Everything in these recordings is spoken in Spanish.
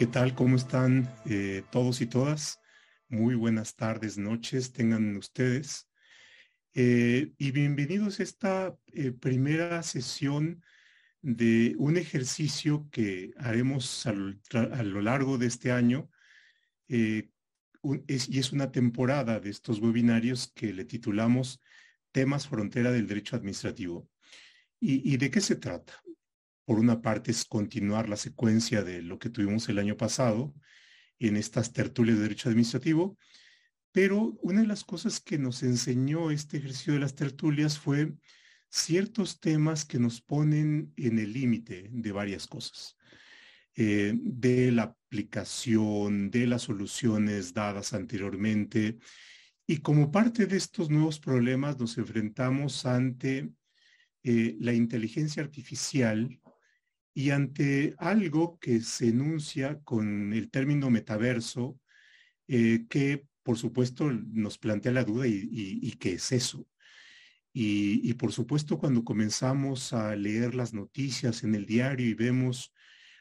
¿Qué tal? ¿Cómo están eh, todos y todas? Muy buenas tardes, noches, tengan ustedes. Eh, y bienvenidos a esta eh, primera sesión de un ejercicio que haremos a lo, largo de este año. y es una temporada de estos webinarios que le titulamos Temas Frontera del Derecho Administrativo. ¿Y, de qué se trata? Por una parte es continuar la secuencia de lo que tuvimos el año pasado en estas tertulias de derecho administrativo, pero una de las cosas que nos enseñó este ejercicio de las tertulias fue ciertos temas que nos ponen en el límite de varias cosas, eh, de la aplicación, de las soluciones dadas anteriormente. Y como parte de estos nuevos problemas nos enfrentamos ante eh, la inteligencia artificial y ante algo que se enuncia con el término metaverso, eh, que por supuesto nos plantea la duda y, qué es eso. Y, y, por supuesto cuando comenzamos a leer las noticias en el diario y vemos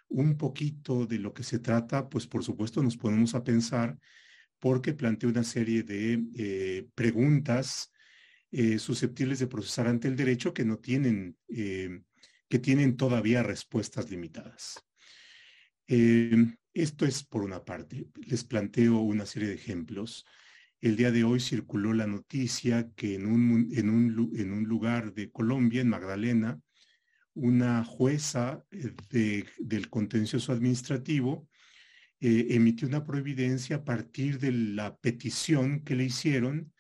un poquito de lo que se trata, pues por supuesto nos ponemos a pensar porque plantea una serie de eh, preguntas eh, susceptibles de procesar ante el derecho que no tienen, que tienen todavía respuestas limitadas. Eh, esto es por una parte. Les planteo una serie de ejemplos. El día de hoy circuló la noticia que en un, en un, en un lugar de Colombia, en Magdalena, una jueza del contencioso administrativo emitió una providencia a partir de la petición que le hicieron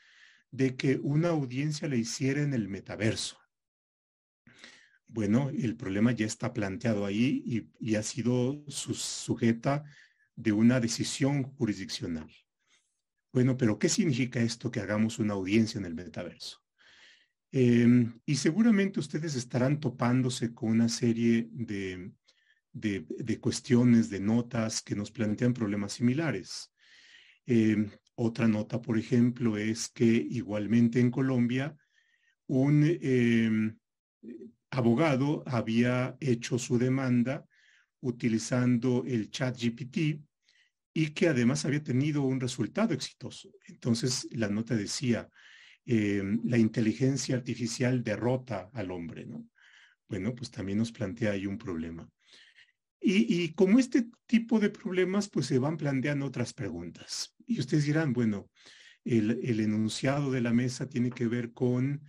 de que una audiencia la hiciera en el metaverso. Bueno, el problema ya está planteado ahí y, ha sido sujeta de una decisión jurisdiccional. Bueno, pero ¿qué significa esto que hagamos una audiencia en el metaverso? Em, y seguramente ustedes estarán topándose con una serie de, de, cuestiones, de notas que nos plantean problemas similares. Em, otra nota, por ejemplo, es que igualmente en Colombia un em, abogado había hecho su demanda utilizando el chat GPT y que además había tenido un resultado exitoso. Entonces la nota decía, em, la inteligencia artificial derrota al hombre, ¿no? Bueno, pues también nos plantea ahí un problema. Y, como este tipo de problemas, pues se van planteando otras preguntas. Y ustedes dirán, bueno, el, enunciado de la mesa tiene que ver con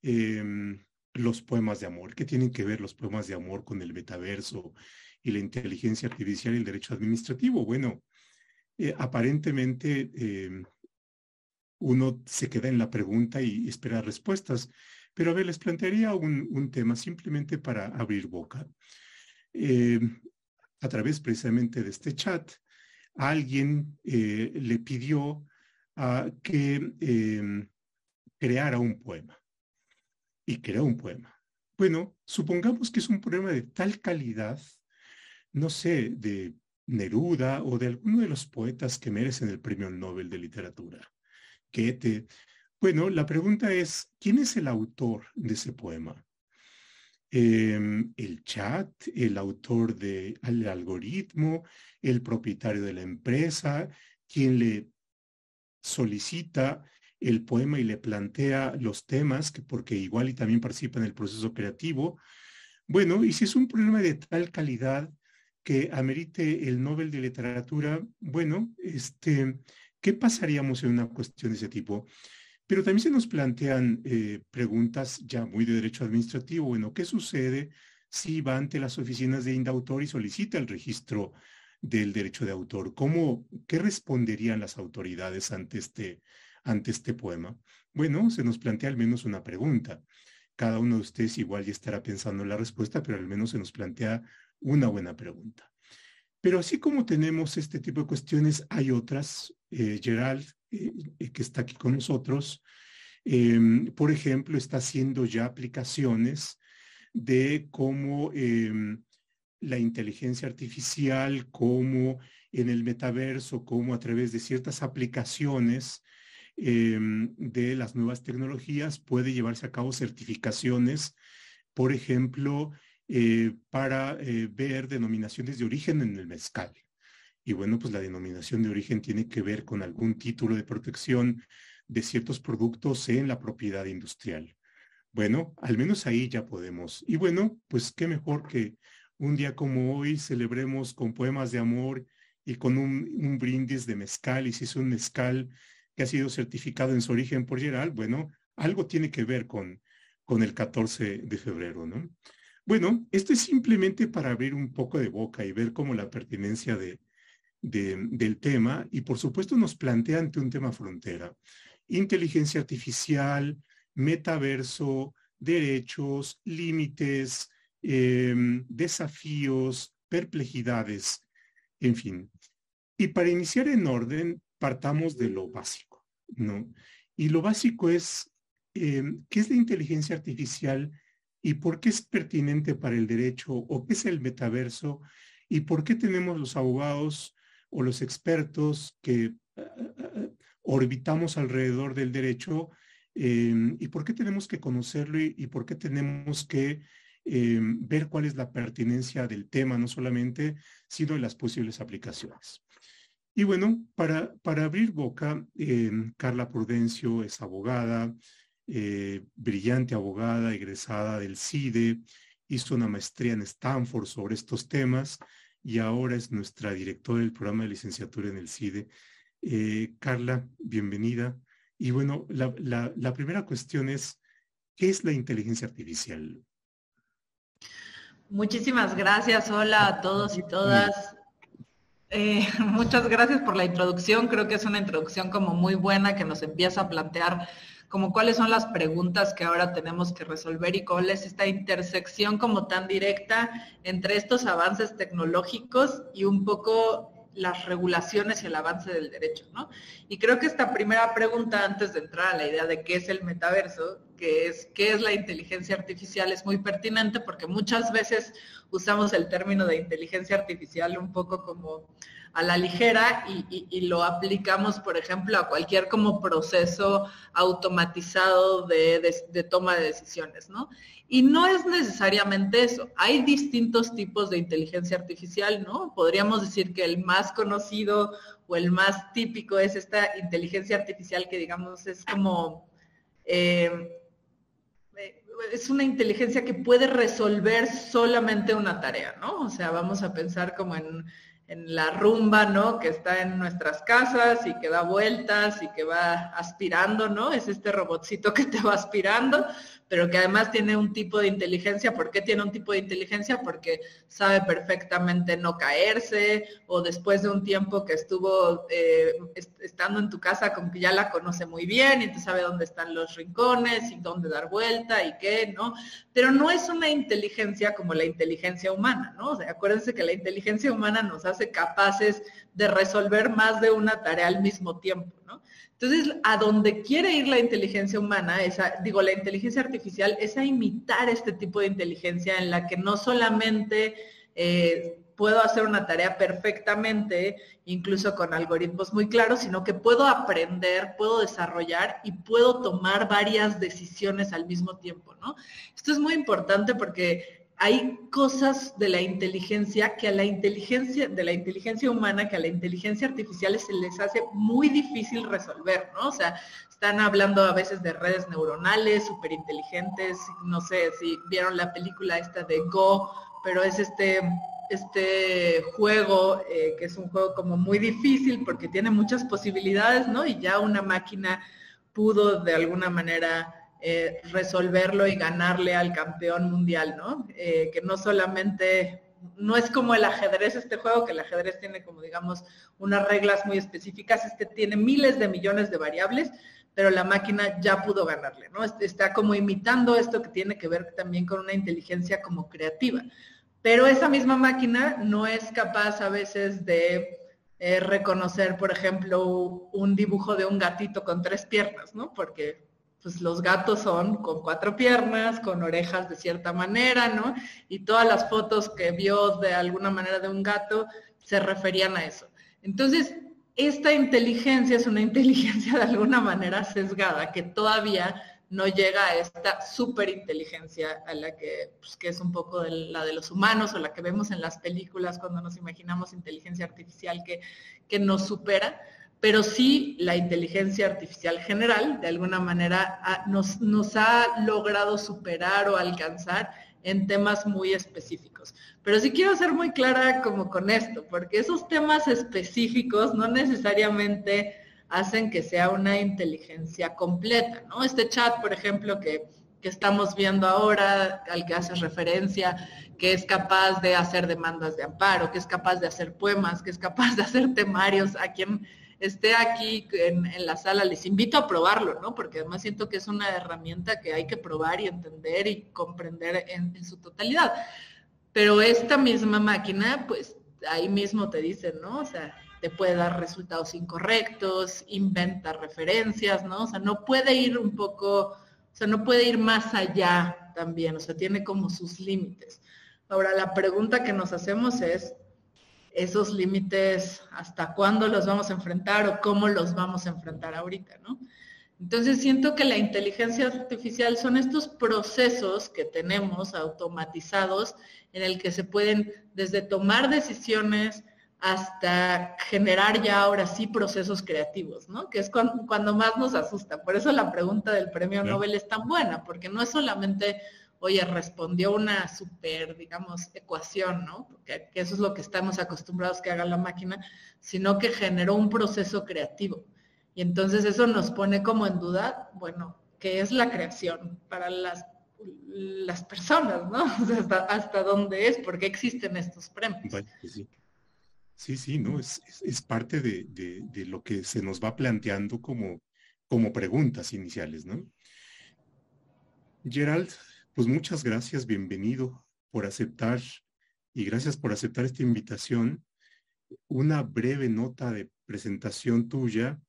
em, los poemas de amor. ¿Qué tienen que ver los poemas de amor con el metaverso y la inteligencia artificial y el derecho administrativo? Bueno, eh, aparentemente em, uno se queda en la pregunta y espera respuestas. Pero a ver, les plantearía un, tema simplemente para abrir boca. Eh, a través precisamente de este chat, alguien eh, le pidió a que em, creara un poema. Y creó un poema. Bueno, supongamos que es un poema de tal calidad, no sé, de Neruda o de alguno de los poetas que merecen el premio Nobel de Literatura. te Bueno, la pregunta es, ¿quién es el autor de ese poema? Em, el chat, el autor del algoritmo, el propietario de la empresa, quien le solicita el poema y le plantea los temas, que porque igual y también participa en el proceso creativo. Bueno, y si es un problema de tal calidad que amerite el Nobel de Literatura, bueno, este, ¿qué pasaríamos en una cuestión de ese tipo? Pero también se nos plantean eh, preguntas ya muy de derecho administrativo. Bueno, ¿qué sucede si va ante las oficinas de Indautor y solicita el registro del derecho de autor? ¿Cómo, qué responderían las autoridades ante este, ante este poema? Bueno, se nos plantea al menos una pregunta. Cada uno de ustedes igual ya estará pensando en la respuesta, pero al menos se nos plantea una buena pregunta. Pero así como tenemos este tipo de cuestiones, hay otras, eh, Gerald, eh, que está aquí con nosotros, em, por ejemplo, está haciendo ya aplicaciones de cómo em, la inteligencia artificial, cómo en el metaverso, cómo a través de ciertas aplicaciones em, de las nuevas tecnologías puede llevarse a cabo certificaciones, por ejemplo, eh, para eh, ver denominaciones de origen en el mezcal. Y bueno, pues la denominación de origen tiene que ver con algún título de protección de ciertos productos en la propiedad industrial. Bueno, al menos ahí ya podemos. Y bueno, pues qué mejor que un día como hoy celebremos con poemas de amor y con un, brindis de mezcal. Y si es un mezcal ha sido certificado en su origen por Geral, bueno, algo tiene que ver con, con el 14 de febrero, ¿no? Bueno, esto es simplemente para abrir un poco de boca y ver cómo la pertinencia de, del tema y por supuesto nos plantea ante un tema frontera. Inteligencia artificial, metaverso, derechos, límites, em, desafíos, perplejidades, en fin. Y para iniciar en orden, partamos de lo básico, ¿no? Y lo básico es, em, ¿qué es la inteligencia artificial y por qué es pertinente para el derecho o qué es el metaverso y por qué tenemos los abogados o los expertos que eh, eh, eh, orbitamos alrededor del derecho y por qué tenemos que conocerlo y, por qué tenemos que ver cuál es la pertinencia del tema, no solamente, sino de las posibles aplicaciones. Y bueno, para, para abrir boca, em, Carla Prudencio es abogada, eh, brillante abogada, egresada del CIDE, hizo una maestría en Stanford sobre estos temas y ahora es nuestra directora del programa de licenciatura en el CIDE. Eh, Carla, bienvenida. Y bueno, la, primera cuestión es, ¿qué es la inteligencia artificial? Muchísimas gracias. Hola a todos y todas. Eh, muchas gracias por la introducción. Creo que es una introducción como muy buena que nos empieza a plantear como cuáles son las preguntas que ahora tenemos que resolver y cuál es esta intersección como tan directa entre estos avances tecnológicos y un poco las regulaciones y el avance del derecho, ¿no? Y creo que esta primera pregunta, antes de entrar a la idea de qué es el metaverso, que es qué es la inteligencia artificial, es muy pertinente porque muchas veces usamos el término de inteligencia artificial un poco como a la ligera y, lo aplicamos, por ejemplo, a cualquier como proceso automatizado de, toma de decisiones, ¿no? Y no es necesariamente eso. Hay distintos tipos de inteligencia artificial, ¿no? Podríamos decir que el más conocido o el más típico es esta inteligencia artificial que digamos es como... Eh, es una inteligencia que puede resolver solamente una tarea, ¿no? O sea, vamos a pensar como en en la rumba, ¿no? Que está en nuestras casas y que da vueltas y que va aspirando, ¿no? Es este robotcito que te va aspirando, pero que además tiene un tipo de inteligencia. ¿Por qué tiene un tipo de inteligencia? Porque sabe perfectamente no caerse o después de un tiempo que estuvo eh, estando en tu casa, como que ya la conoce muy bien y te sabe dónde están los rincones y dónde dar vuelta y qué, ¿no? Pero no es una inteligencia como la inteligencia humana, ¿no? Acuérdense que la inteligencia humana nos hace capaces de resolver más de una tarea al mismo tiempo, Entonces, a donde quiere ir la inteligencia humana, digo, la inteligencia artificial, es a imitar este tipo de inteligencia en la que no solamente eh, puedo hacer una tarea perfectamente, incluso con algoritmos muy claros, sino que puedo aprender, puedo desarrollar y puedo tomar varias decisiones al mismo tiempo, ¿no? Esto es muy importante porque hay cosas de la inteligencia que a la inteligencia, de la inteligencia humana, que a la inteligencia artificial se les hace muy difícil resolver, ¿no? O sea, están hablando a veces de redes neuronales súper inteligentes, no sé si vieron la película esta de Go, pero es este, este juego, eh, que es un juego como muy difícil porque tiene muchas posibilidades, ¿no? Y ya una máquina pudo de alguna manera eh, resolverlo y ganarle al campeón mundial, ¿no? Eh, que no solamente, no es como el ajedrez este juego, que el ajedrez tiene como digamos unas reglas muy específicas, este tiene miles de millones de variables, pero la máquina ya pudo ganarle, ¿no? Está como imitando esto que tiene que ver también con una inteligencia como creativa. Pero esa misma máquina no es capaz a veces de eh, reconocer, por ejemplo, un dibujo de un gatito con tres piernas, ¿no? Porque pues los gatos son con cuatro piernas, con orejas de cierta manera, ¿no? Y todas las fotos que vio de alguna manera de un gato se referían a eso. Entonces, esta inteligencia es una inteligencia de alguna manera sesgada que todavía no llega a esta superinteligencia a la que, pues, que es un poco la de los humanos o la que vemos en las películas cuando nos imaginamos inteligencia artificial que, que nos supera, pero sí la inteligencia artificial general, de alguna manera, nos, ha logrado superar o alcanzar en temas muy específicos. Pero sí quiero ser muy clara como con esto, porque esos temas específicos no necesariamente hacen que sea una inteligencia completa, ¿no? Este chat, por ejemplo, que, que estamos viendo ahora, al que haces referencia, que es capaz de hacer demandas de amparo, que es capaz de hacer poemas, que es capaz de hacer temarios, a quien esté aquí en, la sala, les invito a probarlo, ¿no? Porque además siento que es una herramienta que hay que probar y entender y comprender en, su totalidad. Pero esta misma máquina, pues ahí mismo te dice, ¿no? O sea, te puede dar resultados incorrectos, inventa referencias, ¿no? O sea, no puede ir un poco, o sea, no puede ir más allá también, o sea, tiene como sus límites. Ahora, la pregunta que nos hacemos es, esos límites, hasta cuándo los vamos a enfrentar o cómo los vamos a enfrentar ahorita, ¿no? Entonces siento que la inteligencia artificial son estos procesos que tenemos automatizados en el que se pueden desde tomar decisiones hasta generar ya ahora sí procesos creativos, ¿no? Que es cuando, cuando más nos asusta. Por eso la pregunta del premio Nobel es tan buena, porque no es solamente oye, respondió una super, digamos, ecuación, ¿no? Porque eso es lo que estamos acostumbrados que haga la máquina, sino que generó un proceso creativo. Y entonces eso nos pone como en duda, bueno, ¿qué es la creación para las, las personas, ¿no? O sea, hasta, dónde es, por qué existen estos premios. Pues sí. sí, sí, ¿no? Es, es, parte de, de, lo que se nos va planteando como, como preguntas iniciales, ¿no? Gerald, pues muchas gracias, bienvenido por aceptar y gracias por aceptar esta invitación. Una breve nota de presentación tuya.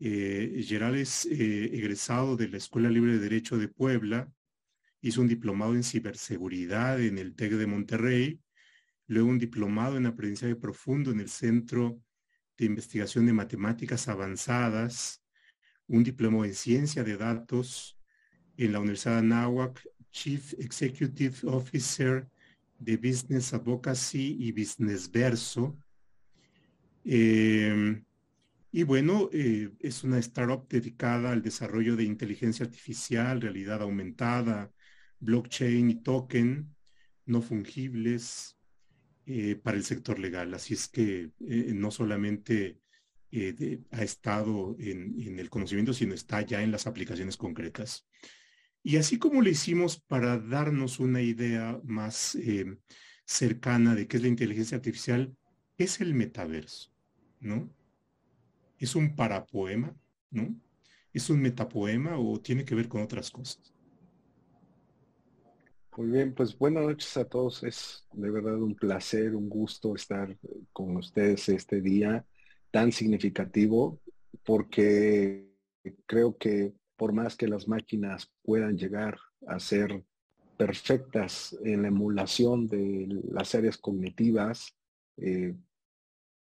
Eh, es eh, egresado de la Escuela Libre de Derecho de Puebla, hizo un diplomado en ciberseguridad en el TEC de Monterrey, luego un diplomado en aprendizaje profundo en el Centro de Investigación de Matemáticas Avanzadas, un diplomado en ciencia de datos en la Universidad de Anáhuac Chief Executive Officer de Business Advocacy y Business Verso. Em, y bueno, eh, es una startup dedicada al desarrollo de inteligencia artificial, realidad aumentada, blockchain y token no fungibles eh, para el sector legal. Así es que eh, no solamente ha estado en, el conocimiento, sino está ya en las aplicaciones concretas. Y así como lo hicimos para darnos una idea más eh, cercana de qué es la inteligencia artificial, es el metaverso, ¿no? ¿Es un parapoema, ¿no? ¿Es un metapoema o tiene que ver con otras cosas? Muy bien, pues buenas noches a todos. Es de verdad un placer, un gusto estar con ustedes este día tan significativo porque creo que por más que las máquinas puedan llegar a ser perfectas en la emulación de las áreas cognitivas eh,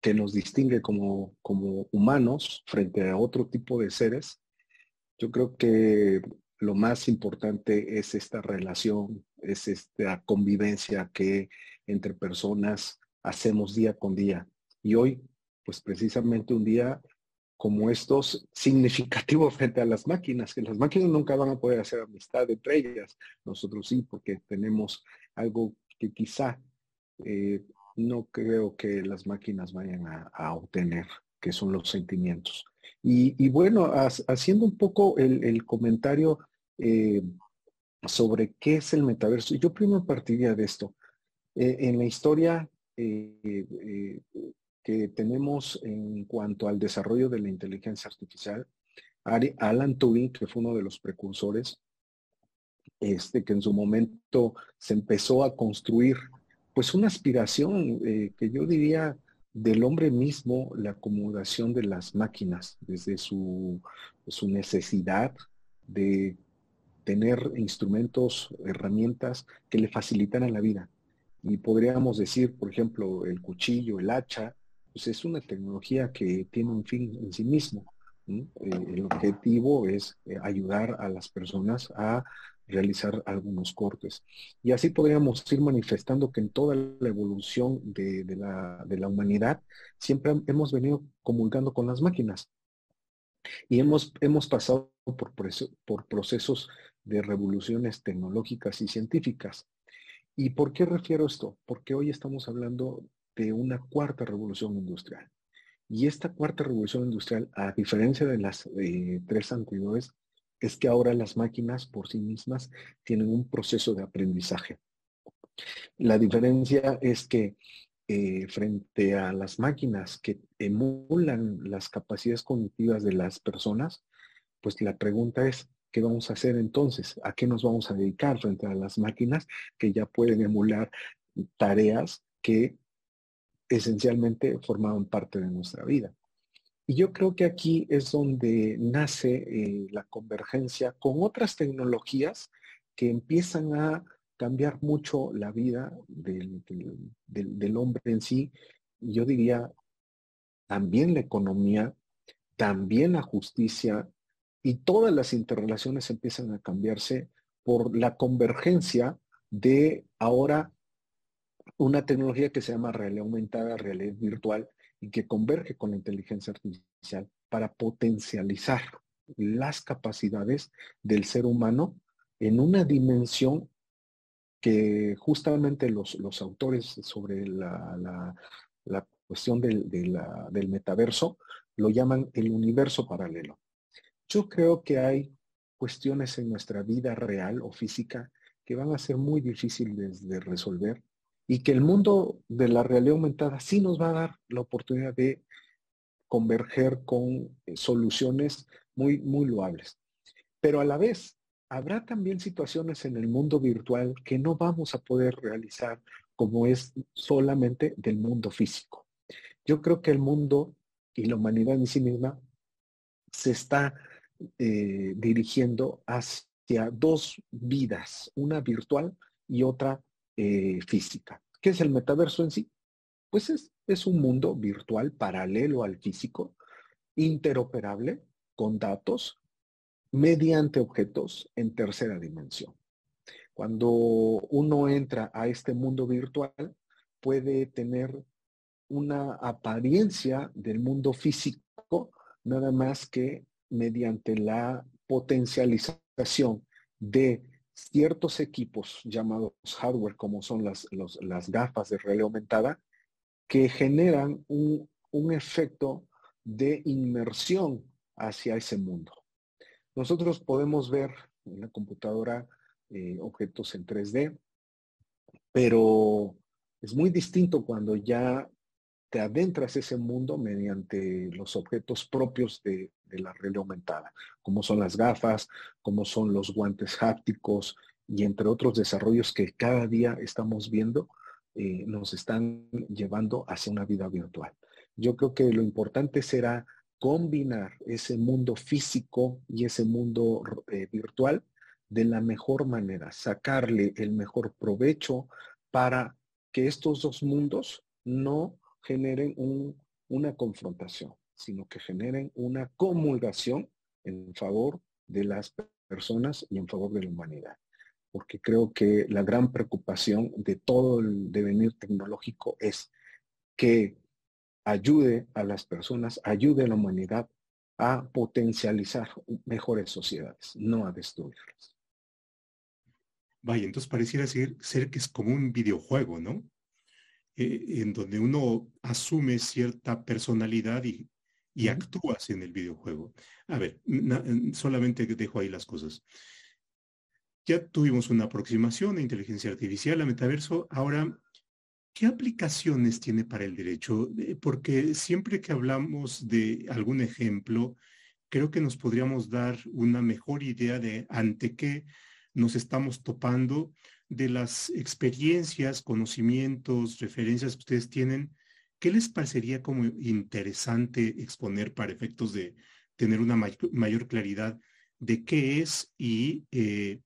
que nos distingue como, como humanos frente a otro tipo de seres, yo creo que lo más importante es esta relación, es esta convivencia que entre personas hacemos día con día. Y hoy, pues precisamente un día como estos significativos frente a las máquinas, que las máquinas nunca van a poder hacer amistad entre ellas. Nosotros sí, porque tenemos algo que quizá eh, no creo que las máquinas vayan a, obtener, que son los sentimientos. Y, bueno, haciendo un poco el, comentario eh, sobre qué es el metaverso, yo primero partiría de esto. Eh, en la historia que tenemos en cuanto al desarrollo de la inteligencia artificial, Alan Turing, que fue uno de los precursores, este, que en su momento se empezó a construir, pues una aspiración eh, que yo diría del hombre mismo, la acomodación de las máquinas, desde su, su necesidad de tener instrumentos, herramientas que le facilitaran la vida. Y podríamos decir, por ejemplo, el cuchillo, el hacha, pues es una tecnología que tiene un fin en sí mismo. el objetivo es ayudar a las personas a realizar algunos cortes. Y así podríamos ir manifestando que en toda la evolución de, la, de la, humanidad siempre hemos venido comulgando con las máquinas. Y hemos, hemos pasado por, por procesos de revoluciones tecnológicas y científicas. ¿Y por qué refiero esto? Porque hoy estamos hablando de una cuarta revolución industrial. Y esta cuarta revolución industrial, a diferencia de las eh, tres anteriores, es que ahora las máquinas por sí mismas tienen un proceso de aprendizaje. La diferencia es que eh, frente a las máquinas que emulan las capacidades cognitivas de las personas, pues la pregunta es, ¿qué vamos a hacer entonces? ¿A qué nos vamos a dedicar frente a las máquinas que ya pueden emular tareas que esencialmente formaban parte de nuestra vida? Y yo creo que aquí es donde nace eh, la convergencia con otras tecnologías que empiezan a cambiar mucho la vida del, del, hombre en sí. Yo diría también la economía, también la justicia y todas las interrelaciones empiezan a cambiarse por la convergencia de ahora una tecnología que se llama realidad aumentada, realidad virtual, y que converge con la inteligencia artificial para potencializar las capacidades del ser humano en una dimensión que justamente los, los autores sobre la, cuestión del, del metaverso lo llaman el universo paralelo. Yo creo que hay cuestiones en nuestra vida real o física que van a ser muy difíciles de resolver y que el mundo de la realidad aumentada sí nos va a dar la oportunidad de converger con eh, soluciones muy, muy loables. Pero a la vez, habrá también situaciones en el mundo virtual que no vamos a poder realizar como es solamente del mundo físico. Yo creo que el mundo y la humanidad en sí misma se está eh, dirigiendo hacia dos vidas, una virtual y otra eh, física. ¿Qué es el metaverso en sí? Pues es, es un mundo virtual paralelo al físico, interoperable, con datos, mediante objetos en tercera dimensión. Cuando uno entra a este mundo virtual, puede tener una apariencia del mundo físico, nada más que mediante la potencialización de ciertos equipos llamados hardware, como son las, las gafas de realidad aumentada, que generan un, efecto de inmersión hacia ese mundo. Nosotros podemos ver en la computadora eh, objetos en 3D, pero es muy distinto cuando ya te adentras ese mundo mediante los objetos propios de, la realidad aumentada, como son las gafas, como son los guantes hápticos y entre otros desarrollos que cada día estamos viendo, eh, nos están llevando hacia una vida virtual. Yo creo que lo importante será combinar ese mundo físico y ese mundo eh, virtual de la mejor manera, sacarle el mejor provecho para que estos dos mundos no generen una confrontación, sino que generen una comulgación en favor de las personas y en favor de la humanidad. Porque creo que la gran preocupación de todo el devenir tecnológico es que ayude a las personas, ayude a la humanidad a potencializar mejores sociedades, no a destruirlas. Vaya, entonces pareciera ser, ser que es como un videojuego, ¿no? Eh, en donde uno asume cierta personalidad y, y actúas en el videojuego. A ver, solamente dejo ahí las cosas. Ya tuvimos una aproximación a inteligencia artificial, a metaverso. Ahora, ¿qué aplicaciones tiene para el derecho? Eh, porque siempre que hablamos de algún ejemplo, creo que nos podríamos dar una mejor idea de ante qué nos estamos topando de las experiencias, conocimientos, referencias que ustedes tienen, ¿qué les parecería como interesante exponer para efectos de tener una mayor claridad de qué es y, eh,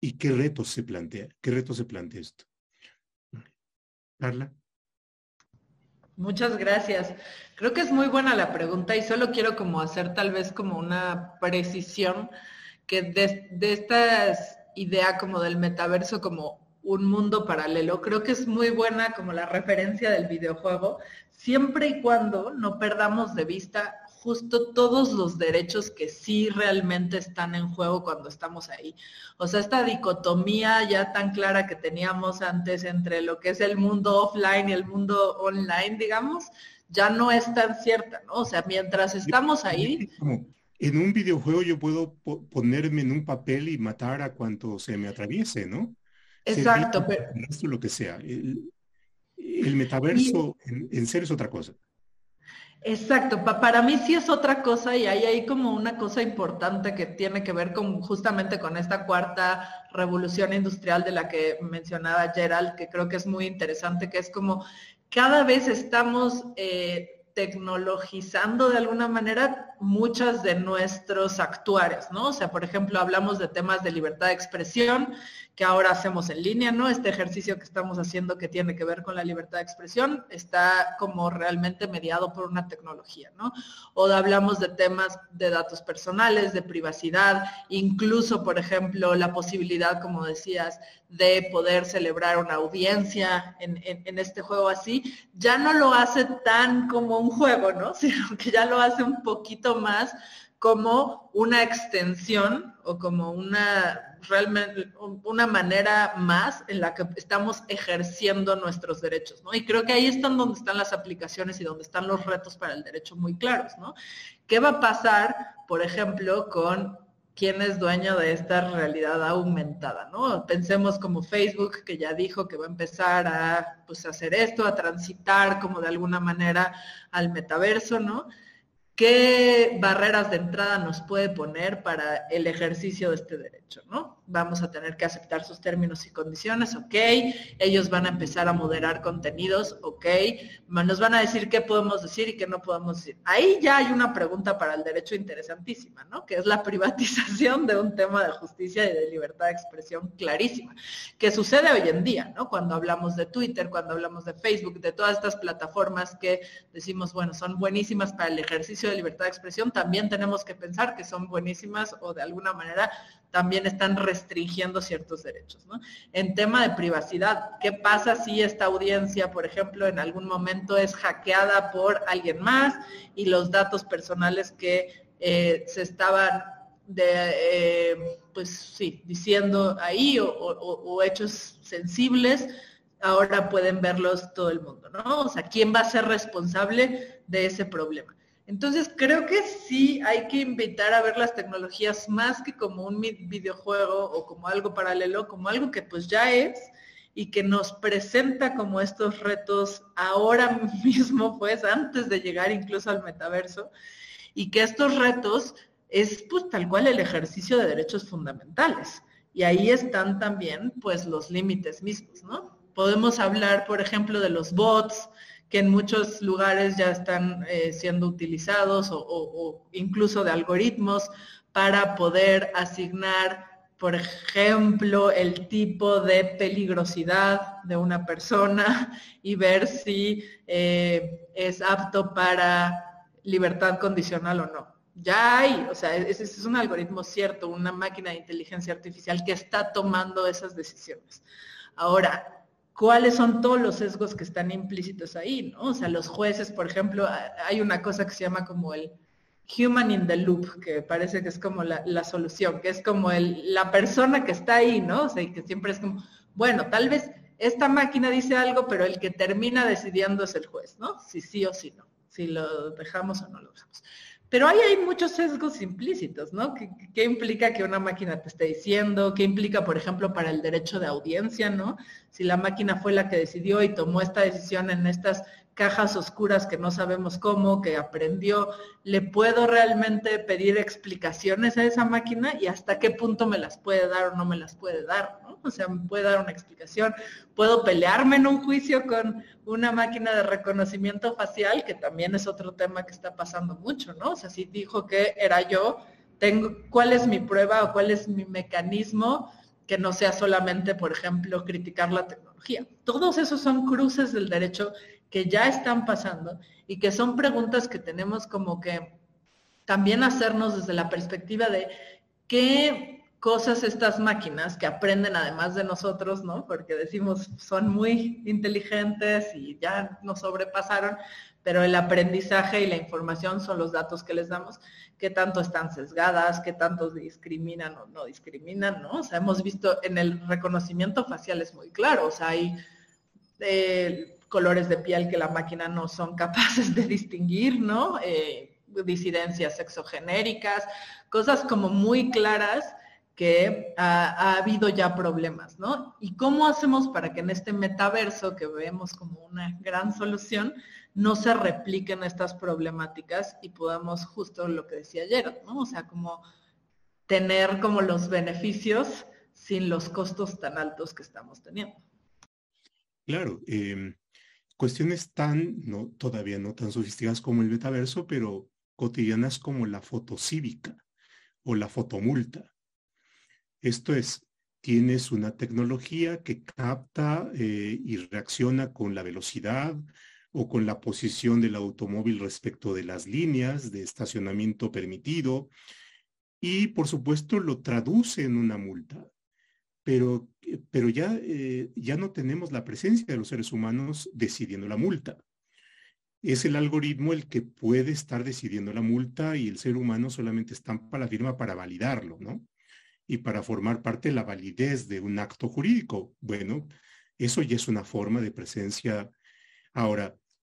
y qué retos se plantea? ¿Qué retos se plantea esto? Carla. Muchas gracias. Creo que es muy buena la pregunta y solo quiero como hacer tal vez como una precisión que de, de esta idea como del metaverso como un mundo paralelo, creo que es muy buena como la referencia del videojuego, siempre y cuando no perdamos de vista justo todos los derechos que sí realmente están en juego cuando estamos ahí. O sea, esta dicotomía ya tan clara que teníamos antes entre lo que es el mundo offline y el mundo online, digamos, ya no es tan cierta, ¿no? O sea, mientras estamos ahí... en un videojuego yo puedo ponerme en un papel y matar a cuanto se me atraviese, ¿no? Exacto. Pero... Lo que sea. El, metaverso en, en ser es otra cosa. Exacto, para mí sí es otra cosa y ahí hay como una cosa importante que tiene que ver con justamente con esta cuarta revolución industrial de la que mencionaba Gerald, que creo que es muy interesante, que es como cada vez estamos eh, tecnologizando de alguna manera muchas de nuestros actuares, ¿no? O sea, por ejemplo, hablamos de temas de libertad de expresión que ahora hacemos en línea, ¿no? Este ejercicio que estamos haciendo que tiene que ver con la libertad de expresión está como realmente mediado por una tecnología, ¿no? O hablamos de temas de datos personales, de privacidad, incluso, por ejemplo, la posibilidad, como decías, de poder celebrar una audiencia en, en este juego así, ya no lo hace tan como un juego, ¿no? Sino que ya lo hace un poquito más como una extensión o como una realmente una manera más en la que estamos ejerciendo nuestros derechos, ¿no? Y creo que ahí están donde están las aplicaciones y donde están los retos para el derecho muy claros, ¿no? ¿Qué va a pasar, por ejemplo, con quién es dueño de esta realidad aumentada, ¿no? Pensemos como Facebook, que ya dijo que va a empezar a pues, hacer esto, a transitar como de alguna manera al metaverso, ¿no? ¿Qué barreras de entrada nos puede poner para el ejercicio de este derecho? ¿no? Vamos a tener que aceptar sus términos y condiciones, ok. Ellos van a empezar a moderar contenidos, ok. Nos van a decir qué podemos decir y qué no podemos decir. Ahí ya hay una pregunta para el derecho interesantísima, ¿no? Que es la privatización de un tema de justicia y de libertad de expresión clarísima, que sucede hoy en día, ¿no? Cuando hablamos de Twitter, cuando hablamos de Facebook, de todas estas plataformas que decimos, bueno, son buenísimas para el ejercicio de libertad de expresión, también tenemos que pensar que son buenísimas o de alguna manera también están restringiendo ciertos derechos. En tema de privacidad, ¿qué pasa si esta audiencia, por ejemplo, en algún momento es hackeada por alguien más y los datos personales que eh, se estaban de, eh, pues sí, diciendo ahí o, hechos sensibles, ahora pueden verlos todo el mundo, ¿no? O sea, ¿quién va a ser responsable de ese problema? Entonces, creo que sí hay que invitar a ver las tecnologías más que como un videojuego o como algo paralelo, como algo que pues ya es y que nos presenta como estos retos ahora mismo, pues antes de llegar incluso al metaverso, y que estos retos es pues tal cual el ejercicio de derechos fundamentales. Y ahí están también pues los límites mismos, ¿no? Podemos hablar, por ejemplo, de los bots, que en muchos lugares ya están eh, siendo utilizados o, incluso de algoritmos para poder asignar, por ejemplo, el tipo de peligrosidad de una persona y ver si eh, es apto para libertad condicional o no. Ya hay, o sea, ese es un algoritmo cierto, una máquina de inteligencia artificial que está tomando esas decisiones. Ahora, cuáles son todos los sesgos que están implícitos ahí, ¿no? O sea, los jueces, por ejemplo, hay una cosa que se llama como el human in the loop, que parece que es como la, solución, que es como el, la persona que está ahí, ¿no? O sea, y que siempre es como, bueno, tal vez esta máquina dice algo, pero el que termina decidiendo es el juez, ¿no? Si sí o si no, si lo dejamos o no lo dejamos. Pero ahí hay muchos sesgos implícitos, ¿no? ¿Qué, implica que una máquina te esté diciendo? ¿Qué implica, por ejemplo, para el derecho de audiencia, ¿no? Si la máquina fue la que decidió y tomó esta decisión en estas cajas oscuras que no sabemos cómo, que aprendió, ¿le puedo realmente pedir explicaciones a esa máquina y hasta qué punto me las puede dar o no me las puede dar? ¿no? O sea, me puede dar una explicación. Puedo pelearme en un juicio con una máquina de reconocimiento facial, que también es otro tema que está pasando mucho, ¿no? O sea, si dijo que era yo, tengo, ¿cuál es mi prueba o cuál es mi mecanismo? que no sea solamente, por ejemplo, criticar la tecnología. Todos esos son cruces del derecho que ya están pasando y que son preguntas que tenemos como que también hacernos desde la perspectiva de qué cosas estas máquinas que aprenden además de nosotros, ¿no? Porque decimos son muy inteligentes y ya nos sobrepasaron, pero el aprendizaje y la información son los datos que les damos, qué tanto están sesgadas, qué tanto discriminan o no discriminan, ¿no? O sea, hemos visto en el reconocimiento facial es muy claro, o sea, hay eh, colores de piel que la máquina no son capaces de distinguir, ¿no? Eh, disidencias sexogenéricas, cosas como muy claras que ha, habido ya problemas, ¿no? ¿Y cómo hacemos para que en este metaverso que vemos como una gran solución no se repliquen estas problemáticas y podamos justo lo que decía ayer, ¿no? O sea, como tener como los beneficios sin los costos tan altos que estamos teniendo. Claro, em, cuestiones tan, no, todavía no tan sofisticadas como el metaverso, pero cotidianas como la fotocívica o la fotomulta esto es, tienes una tecnología que capta eh, y reacciona con la velocidad o con la posición del automóvil respecto de las líneas de estacionamiento permitido y por supuesto lo traduce en una multa. Pero, pero ya, eh, ya no tenemos la presencia de los seres humanos decidiendo la multa. Es el algoritmo el que puede estar decidiendo la multa y el ser humano solamente estampa la firma para validarlo, ¿no? y para formar parte de la validez de un acto jurídico. Bueno, eso ya es una forma de presencia. Ahora,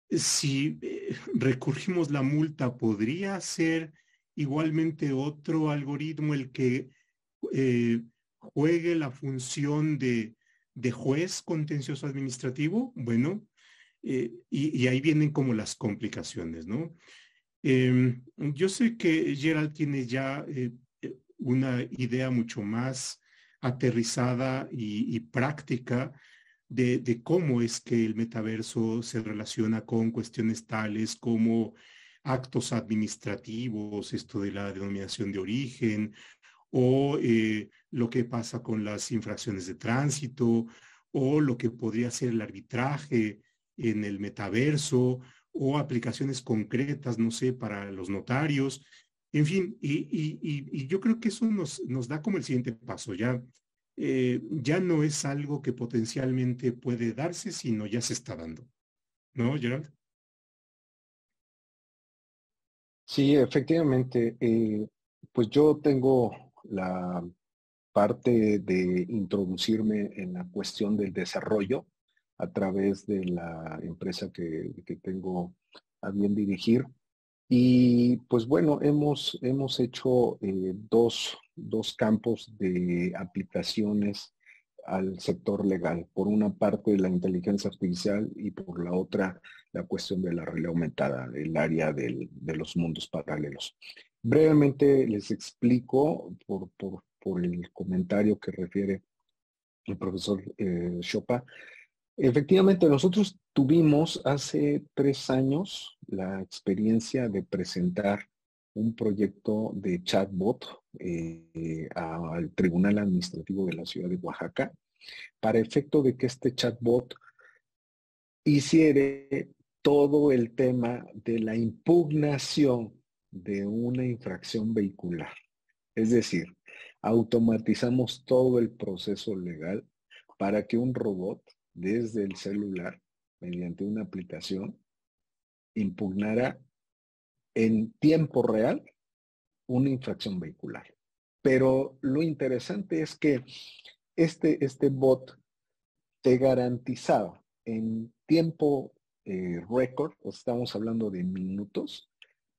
si eh, recurrimos la multa, ¿podría ser igualmente otro algoritmo el que eh, juegue la función de, de, juez contencioso administrativo? Bueno, eh, y, ahí vienen como las complicaciones, ¿no? Em, yo sé que Gerald tiene ya una idea mucho más aterrizada y, práctica de, cómo es que el metaverso se relaciona con cuestiones tales como actos administrativos, esto de la denominación de origen, o eh, lo que pasa con las infracciones de tránsito, o lo que podría ser el arbitraje en el metaverso, o aplicaciones concretas, no sé, para los notarios. En fin, y, yo creo que eso nos, nos, da como el siguiente paso. Ya, eh, ya no es algo que potencialmente puede darse, sino ya se está dando. ¿No, Gerald? Sí, efectivamente. Eh, pues yo tengo la parte de introducirme en la cuestión del desarrollo a través de la empresa que, que tengo a bien dirigir. Y pues bueno, hemos, hemos hecho eh, dos, dos campos de aplicaciones al sector legal. Por una parte la inteligencia artificial y por la otra la cuestión de la realidad aumentada, el área de los mundos paralelos. Brevemente les explico por, el comentario que refiere el profesor eh, Chopa Efectivamente, nosotros tuvimos hace tres años la experiencia de presentar un proyecto de chatbot eh, al Tribunal Administrativo de la Ciudad de Oaxaca para efecto de que este chatbot hiciera todo el tema de la impugnación de una infracción vehicular. Es decir, automatizamos todo el proceso legal para que un robot desde el celular, mediante una aplicación, impugnara en tiempo real una infracción vehicular. Pero lo interesante es que este, este bot te garantizaba en tiempo eh, récord, estamos hablando de minutos,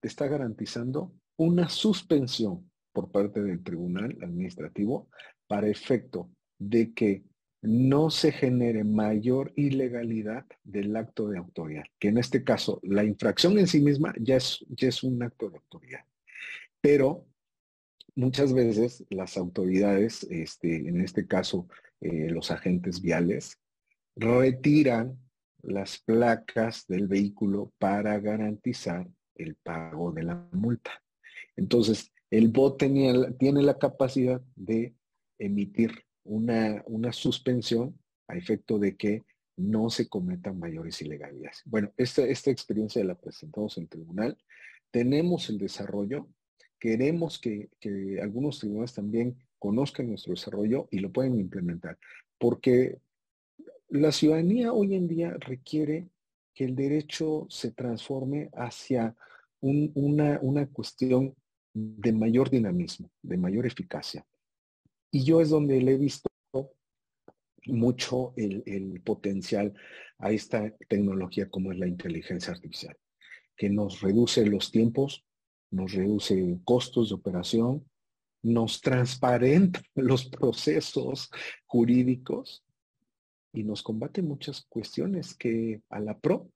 te está garantizando una suspensión por parte del tribunal administrativo para efecto de que no se genere mayor ilegalidad del acto de autoridad, que en este caso la infracción en sí misma ya es, ya es un acto de autoridad. Pero muchas veces las autoridades, este, en este caso eh, los agentes viales, retiran las placas del vehículo para garantizar el pago de la multa. Entonces, el bot tenía, tiene la capacidad de emitir una, suspensión a efecto de que no se cometan mayores ilegalidades. Bueno, esta, esta experiencia la presentamos en tribunal. Tenemos el desarrollo. Queremos que, que algunos tribunales también conozcan nuestro desarrollo y lo pueden implementar. Porque la ciudadanía hoy en día requiere que el derecho se transforme hacia una, una cuestión de mayor dinamismo, de mayor eficacia. Y yo es donde le he visto mucho el, potencial a esta tecnología como es la inteligencia artificial, que nos reduce los tiempos, nos reduce costos de operación, nos transparenta los procesos jurídicos y nos combate muchas cuestiones que a la pro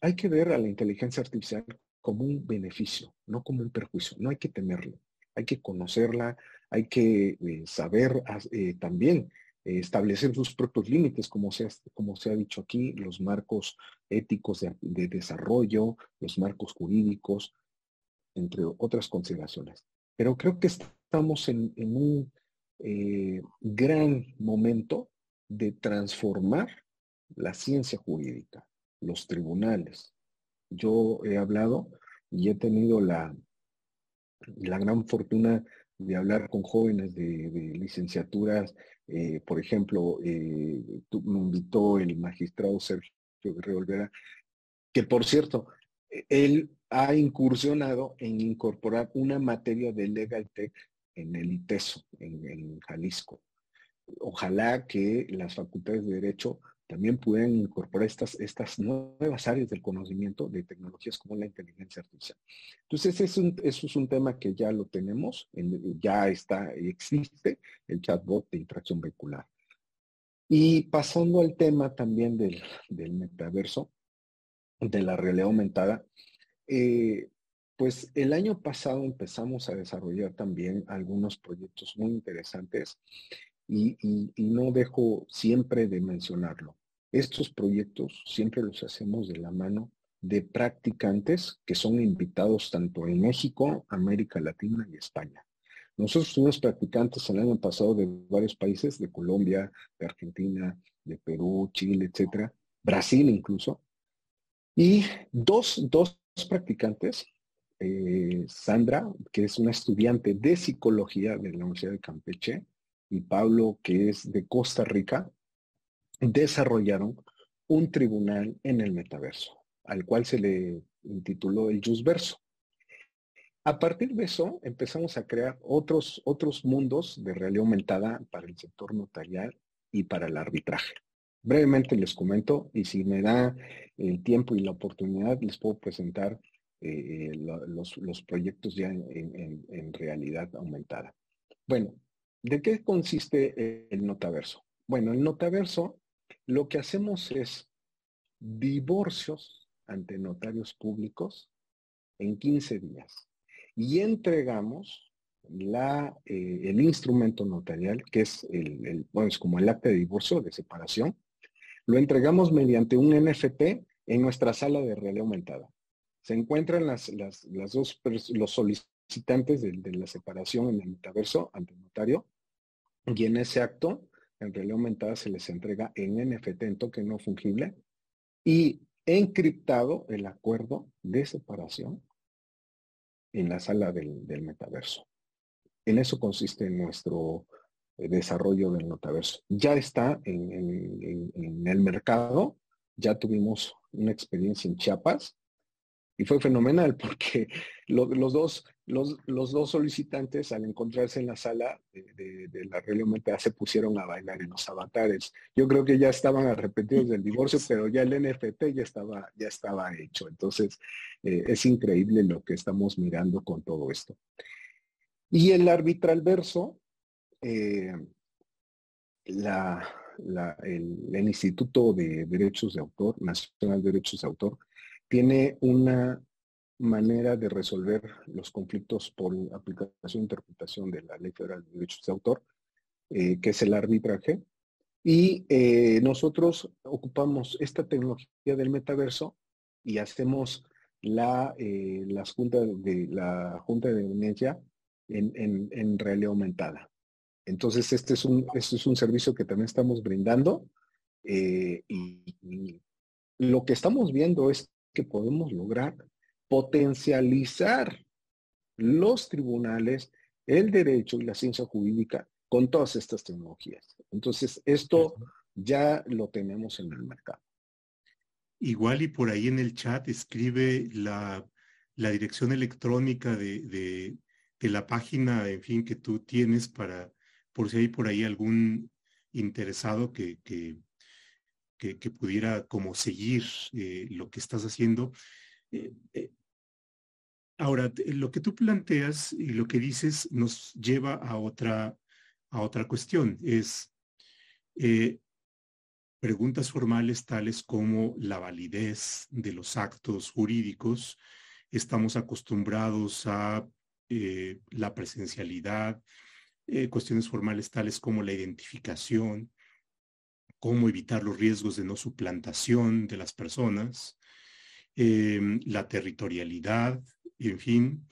hay que ver a la inteligencia artificial como un beneficio, no como un perjuicio. No hay que temerlo, hay que conocerla, hay que eh, saber eh, también eh, establecer sus propios límites, como se, ha, dicho aquí, los marcos éticos de, desarrollo, los marcos jurídicos, entre otras consideraciones. Pero creo que estamos en un gran momento de transformar la ciencia jurídica, los tribunales, yo he hablado y he tenido la, la gran fortuna de hablar con jóvenes de, licenciaturas. Eh, por ejemplo, eh, me invitó el magistrado Sergio Guerrero Olvera, que por cierto, él ha incursionado en incorporar una materia de Legal Tech en el ITESO, en, en Jalisco. Ojalá que las facultades de Derecho también pueden incorporar estas, estas nuevas áreas del conocimiento de tecnologías como la inteligencia artificial. Entonces, es un, eso es un tema que ya lo tenemos, ya está, existe el chatbot de interacción vehicular. Y pasando al tema también del, del metaverso, de la realidad aumentada, eh, pues el año pasado empezamos a desarrollar también algunos proyectos muy interesantes y, no dejo siempre de mencionarlo. Estos proyectos siempre los hacemos de la mano de practicantes que son invitados tanto en México, América Latina y España. Nosotros tuvimos practicantes el año pasado de varios países, de Colombia, de Argentina, de Perú, Chile, etcétera, Brasil incluso. Y dos, dos practicantes, eh, Sandra, que es una estudiante de psicología de la Universidad de Campeche, y Pablo, que es de Costa Rica, desarrollaron un tribunal en el metaverso, al cual se le intituló el Verso. A partir de eso empezamos a crear otros, otros mundos de realidad aumentada para el sector notarial y para el arbitraje. Brevemente les comento y si me da el tiempo y la oportunidad les puedo presentar eh, los, proyectos ya en realidad aumentada. Bueno, ¿de qué consiste el notaverso? Bueno, el notaverso lo que hacemos es divorcios ante notarios públicos en 15 días y entregamos eh, el instrumento notarial, que es, el, bueno, es como el acta de divorcio, de separación, lo entregamos mediante un NFT en nuestra sala de realidad aumentada. Se encuentran las, las, los solicitantes de, de, la separación en el metaverso ante el notario y en ese acto en realidad aumentada se les entrega en NFT, en token no fungible, y encriptado el acuerdo de separación en la sala del, metaverso. En eso consiste nuestro eh, desarrollo del metaverso. Ya está en, en, el mercado, ya tuvimos una experiencia en Chiapas y fue fenomenal porque los, dos, los, dos solicitantes al encontrarse en la sala de, la realidad aumentada se pusieron a bailar en los avatares. Yo creo que ya estaban arrepentidos del divorcio, pero ya el NFT ya estaba, ya estaba hecho. Entonces, eh, es increíble lo que estamos mirando con todo esto. Y el arbitral verso, eh, la, el, el Instituto de Derechos de Autor, Nacional de Derechos de Autor, tiene una manera de resolver los conflictos por aplicación e interpretación de la Ley Federal de Derechos de Autor, eh, que es el arbitraje. Y eh, nosotros ocupamos esta tecnología del metaverso y hacemos la, eh, las de, la Junta de Evidencia en, en, realidad aumentada. Entonces, este es, un, este es un servicio que también estamos brindando y, lo que estamos viendo es que podemos lograr potencializar los tribunales, el derecho y la ciencia jurídica con todas estas tecnologías. Entonces, esto ya lo tenemos en el mercado. Igual y por ahí en el chat escribe la, dirección electrónica de, la página, en fin, que tú tienes para, por si hay por ahí algún interesado que, que, que, pudiera como seguir eh, lo que estás haciendo. Eh, eh, ahora, lo que tú planteas y lo que dices nos lleva a otra, a otra cuestión. Es preguntas formales tales como la validez de los actos jurídicos. Estamos acostumbrados a la presencialidad, cuestiones formales tales como la identificación, cómo evitar los riesgos de no suplantación de las personas, em, la territorialidad, en fin,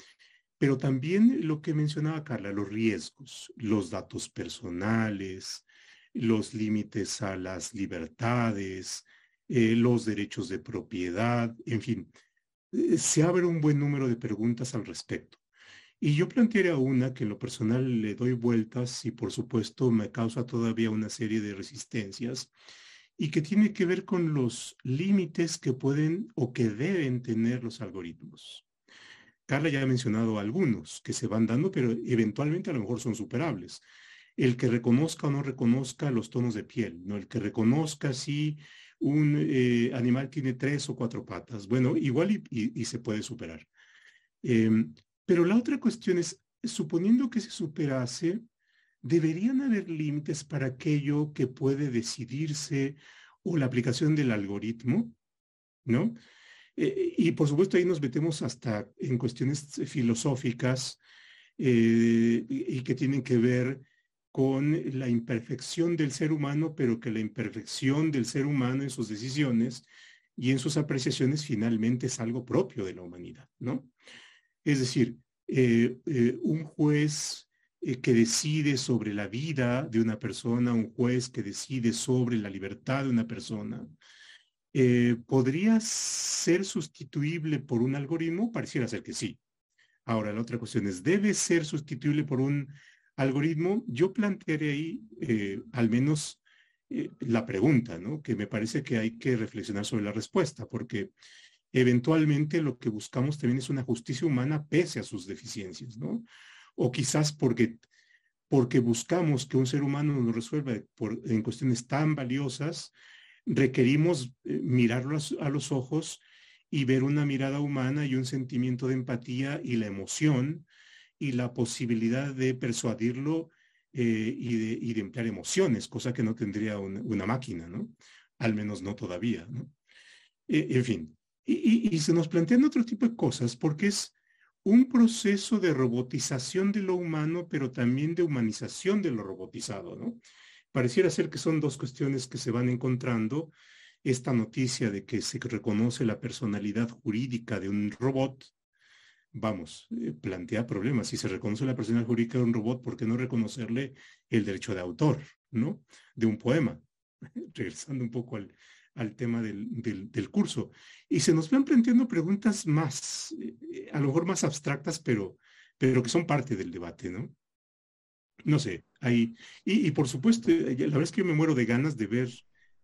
pero también lo que mencionaba Carla, los riesgos, los datos personales, los límites a las libertades, eh, los derechos de propiedad, en fin, eh, se abre un buen número de preguntas al respecto. Y yo plantearía una que en lo personal le doy vueltas y por supuesto me causa todavía una serie de resistencias y que tiene que ver con los límites que pueden o que deben tener los algoritmos. Carla ya ha mencionado algunos que se van dando, pero eventualmente a lo mejor son superables. El que reconozca o no reconozca los tonos de piel, ¿no? El que reconozca si un eh, animal tiene tres o cuatro patas. Bueno, igual y, se puede superar. Em, pero la otra cuestión es, suponiendo que se superase, deberían haber límites para aquello que puede decidirse o la aplicación del algoritmo, ¿no? Eh, y por supuesto ahí nos metemos hasta en cuestiones filosóficas eh, y que tienen que ver con la imperfección del ser humano, pero que la imperfección del ser humano en sus decisiones y en sus apreciaciones finalmente es algo propio de la humanidad, ¿no? Es decir, eh, eh, un juez eh, que decide sobre la vida de una persona, un juez que decide sobre la libertad de una persona, ¿podría ser sustituible por un algoritmo? Pareciera ser que sí. Ahora, la otra cuestión es, ¿debe ser sustituible por un algoritmo? Yo plantearé ahí al menos la pregunta, ¿no? Que me parece que hay que reflexionar sobre la respuesta, porque eventualmente lo que buscamos también es una justicia humana pese a sus deficiencias, ¿no? O quizás porque, porque buscamos que un ser humano nos resuelva en cuestiones tan valiosas, requerimos eh, mirarlo a, los ojos y ver una mirada humana y un sentimiento de empatía y la emoción y la posibilidad de persuadirlo eh, y, de, emplear emociones, cosa que no tendría una, máquina, ¿no? Al menos no todavía. E, en fin, y, se nos plantean otro tipo de cosas porque es un proceso de robotización de lo humano, pero también de humanización de lo robotizado, ¿no? Pareciera ser que son dos cuestiones que se van encontrando. Esta noticia de que se reconoce la personalidad jurídica de un robot, vamos, eh, plantea problemas. Si se reconoce la personalidad jurídica de un robot, ¿por qué no reconocerle el derecho de autor, ¿no? De un poema. Regresando un poco al, al tema del, del, curso. Y se nos van planteando preguntas más, eh, a lo mejor más abstractas, pero, pero que son parte del debate, ¿no? No sé, ahí, y, por supuesto, eh, la verdad es que yo me muero de ganas de ver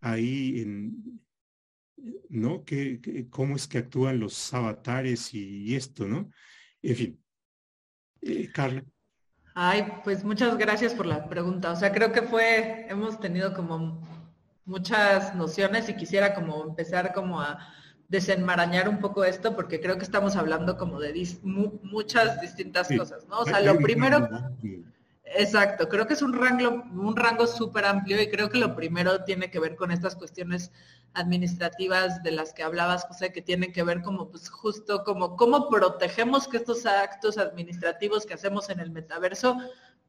ahí en, ¿no? Que, cómo es que actúan los avatares y, esto, ¿no? En fin. Eh, Carla. Ay, pues muchas gracias por la pregunta. O sea, creo que fue, hemos tenido como muchas nociones y quisiera como empezar como a desenmarañar un poco esto porque creo que estamos hablando como de muchas distintas cosas, ¿no? O sea, lo primero, exacto, creo que es un rango, un rango súper amplio y creo que lo primero tiene que ver con estas cuestiones administrativas de las que hablabas, José, que tienen que ver como pues justo como cómo protegemos que estos actos administrativos que hacemos en el metaverso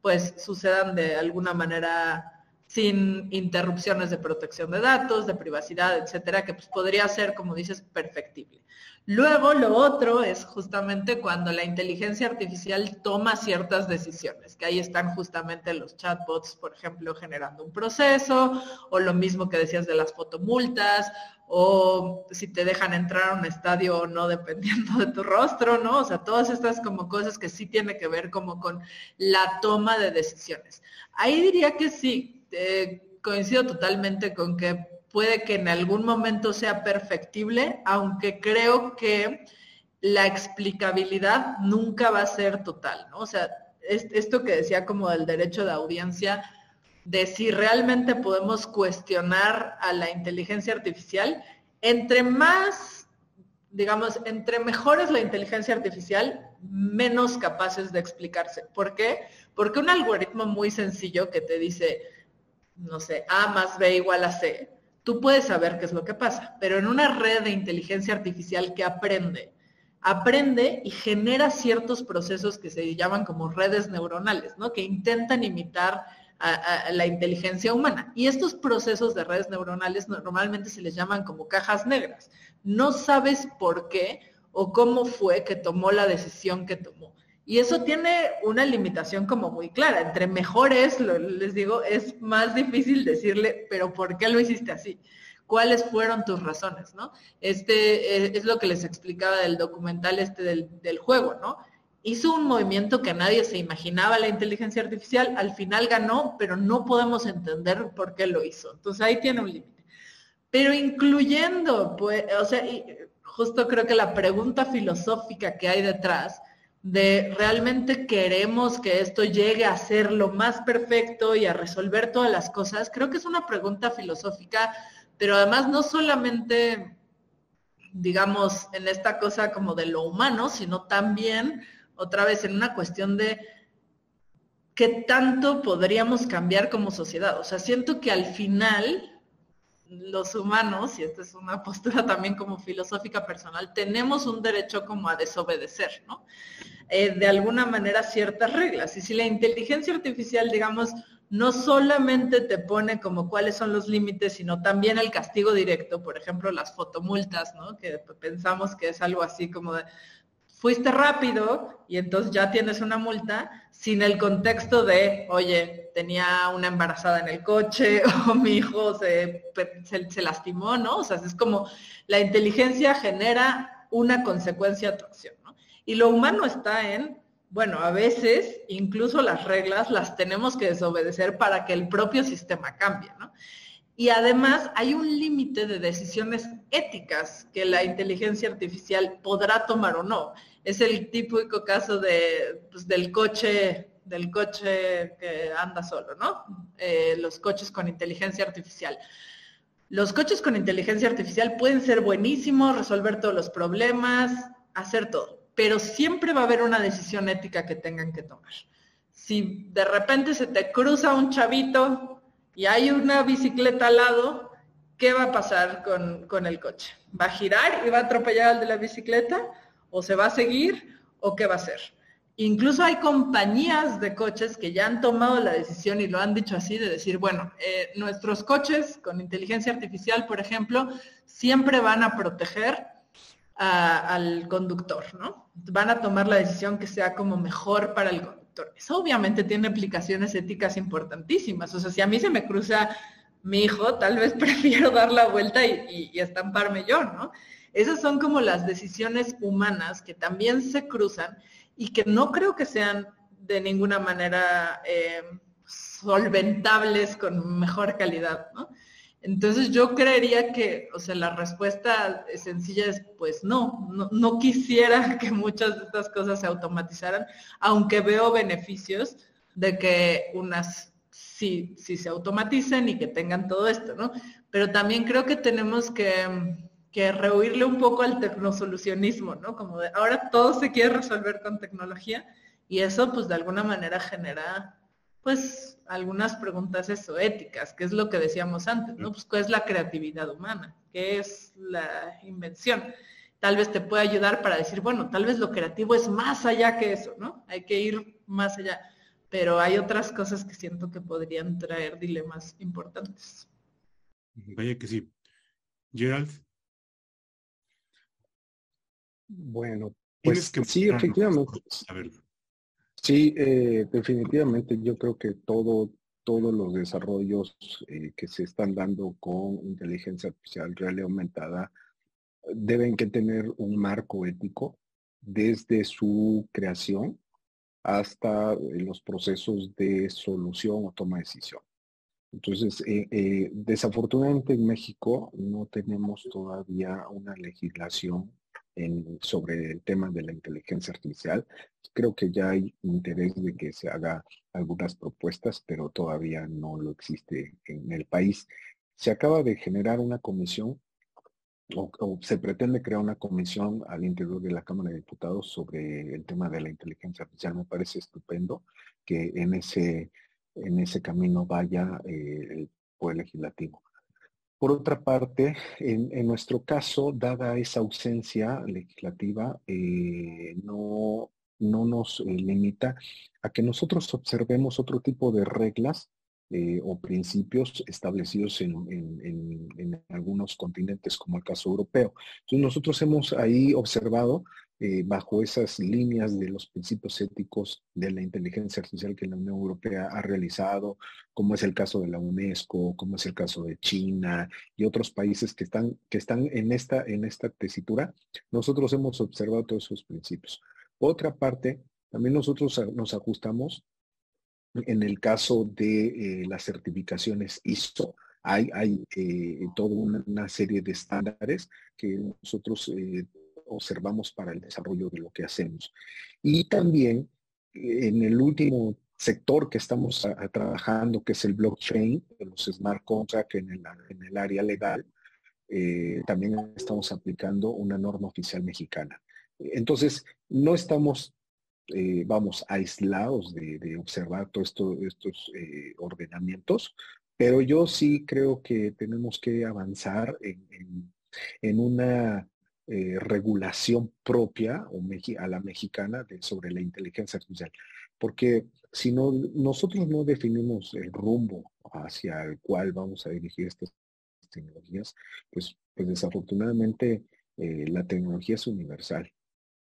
pues sucedan de alguna manera sin interrupciones de protección de datos, de privacidad, etcétera, que pues podría ser, como dices, perfectible. Luego, lo otro es justamente cuando la inteligencia artificial toma ciertas decisiones, que ahí están justamente los chatbots, por ejemplo, generando un proceso, o lo mismo que decías de las fotomultas, o si te dejan entrar a un estadio o no, dependiendo de tu rostro, ¿no? O sea, todas estas como cosas que sí tiene que ver como con la toma de decisiones. Ahí diría que sí, eh, coincido totalmente con que puede que en algún momento sea perfectible, aunque creo que la explicabilidad nunca va a ser total, ¿no? O sea, esto que decía como del derecho de audiencia, de si realmente podemos cuestionar a la inteligencia artificial, entre más, digamos, entre mejor es la inteligencia artificial, menos capaces de explicarse. ¿Por qué? Porque un algoritmo muy sencillo que te dice, no sé, A más B igual a C, tú puedes saber qué es lo que pasa, pero en una red de inteligencia artificial que aprende, aprende y genera ciertos procesos que se llaman como redes neuronales, ¿no? Que intentan imitar a, la inteligencia humana. Y estos procesos de redes neuronales normalmente se les llaman como cajas negras. No sabes por qué o cómo fue que tomó la decisión que tomó. Y eso tiene una limitación como muy clara. Entre mejores, les digo, es más difícil decirle, pero ¿por qué lo hiciste así? ¿Cuáles fueron tus razones? ¿no? Este eh, es lo que les explicaba del documental este del, del juego, ¿no? Hizo un movimiento que nadie se imaginaba la inteligencia artificial, al final ganó, pero no podemos entender por qué lo hizo. Entonces ahí tiene un límite. Pero incluyendo, pues, o sea, justo creo que la pregunta filosófica que hay detrás de realmente queremos que esto llegue a ser lo más perfecto y a resolver todas las cosas, creo que es una pregunta filosófica, pero además no solamente, digamos, en esta cosa como de lo humano, sino también, otra vez, en una cuestión de qué tanto podríamos cambiar como sociedad. O sea, siento que al final los humanos, y esta es una postura también como filosófica personal, tenemos un derecho como a desobedecer, ¿no? Eh, de alguna manera ciertas reglas. Y si la inteligencia artificial, digamos, no solamente te pone como cuáles son los límites, sino también el castigo directo, por ejemplo, las fotomultas, ¿no? Que pensamos que es algo así como de, fuiste rápido y entonces ya tienes una multa, sin el contexto de, oye, tenía una embarazada en el coche o mi hijo se, se, lastimó, ¿no? O sea, es como la inteligencia genera una consecuencia a tu acción. Y lo humano está en, bueno, a veces incluso las reglas las tenemos que desobedecer para que el propio sistema cambie, ¿no? Y además hay un límite de decisiones éticas que la inteligencia artificial podrá tomar o no. Es el típico caso de, pues, del coche del coche que anda solo, ¿no? Eh, los coches con inteligencia artificial. Los coches con inteligencia artificial pueden ser buenísimos, resolver todos los problemas, hacer todo pero siempre va a haber una decisión ética que tengan que tomar. Si de repente se te cruza un chavito y hay una bicicleta al lado, ¿qué va a pasar con, el coche? ¿Va a girar y va a atropellar al de la bicicleta? ¿O se va a seguir? ¿O qué va a hacer? Incluso hay compañías de coches que ya han tomado la decisión y lo han dicho así, de decir, bueno, eh, nuestros coches con inteligencia artificial, por ejemplo, siempre van a proteger al conductor, ¿no? Van a tomar la decisión que sea como mejor para el conductor. Eso obviamente tiene implicaciones éticas importantísimas. O sea, si a mí se me cruza mi hijo, tal vez prefiero dar la vuelta y, estamparme yo, ¿no? Esas son como las decisiones humanas que también se cruzan y que no creo que sean de ninguna manera eh, solventables con mejor calidad, ¿no? Entonces yo creería que, o sea, la respuesta sencilla es, pues no, no, quisiera que muchas de estas cosas se automatizaran, aunque veo beneficios de que unas sí, sí se automaticen y que tengan todo esto, ¿no? Pero también creo que tenemos que, que rehuirle un poco al tecnosolucionismo, ¿no? Como de ahora todo se quiere resolver con tecnología y eso pues de alguna manera genera pues algunas preguntas eso, éticas, que es lo que decíamos antes, ¿no? Pues, ¿qué es la creatividad humana? ¿Qué es la invención? Tal vez te puede ayudar para decir, bueno, tal vez lo creativo es más allá que eso, ¿no? Hay que ir más allá. Pero hay otras cosas que siento que podrían traer dilemas importantes. Vaya que sí. Gerald. Bueno, pues sí, efectivamente. Sí, eh, definitivamente yo creo que todo, todos los desarrollos eh, que se están dando con inteligencia artificial real y aumentada deben que tener un marco ético desde su creación hasta eh, los procesos de solución o toma de decisión. Entonces, desafortunadamente en México no tenemos todavía una legislación sobre el tema de la inteligencia artificial. Creo que ya hay interés de que se haga algunas propuestas, pero todavía no lo existe en el país. Se acaba de generar una comisión o, se pretende crear una comisión al interior de la Cámara de Diputados sobre el tema de la inteligencia artificial. Me parece estupendo que en ese, en ese camino vaya eh, el Poder Legislativo. Por otra parte, en, nuestro caso, dada esa ausencia legislativa, eh, no, no nos eh, limita a que nosotros observemos otro tipo de reglas eh, o principios establecidos en, algunos continentes, como el caso europeo. Entonces nosotros hemos ahí observado eh, bajo esas líneas de los principios éticos de la inteligencia artificial que la Unión Europea ha realizado, como es el caso de la UNESCO, como es el caso de China y otros países que están, que están en, esta, en esta tesitura, nosotros hemos observado todos esos principios. Otra parte, también nosotros nos ajustamos en el caso de eh, las certificaciones ISO, hay, hay eh, toda una, serie de estándares que nosotros observamos para el desarrollo de lo que hacemos. Y también en el último sector que estamos trabajando, que es el blockchain, los smart contracts en el, en el área legal, también estamos aplicando una norma oficial mexicana. Entonces, no estamos eh, vamos, aislados de, observar todos estos eh, ordenamientos, pero yo sí creo que tenemos que avanzar en, una eh, regulación propia o a la mexicana sobre la inteligencia artificial. Porque si no, nosotros no definimos el rumbo hacia el cual vamos a dirigir estas tecnologías, pues, pues desafortunadamente la tecnología es universal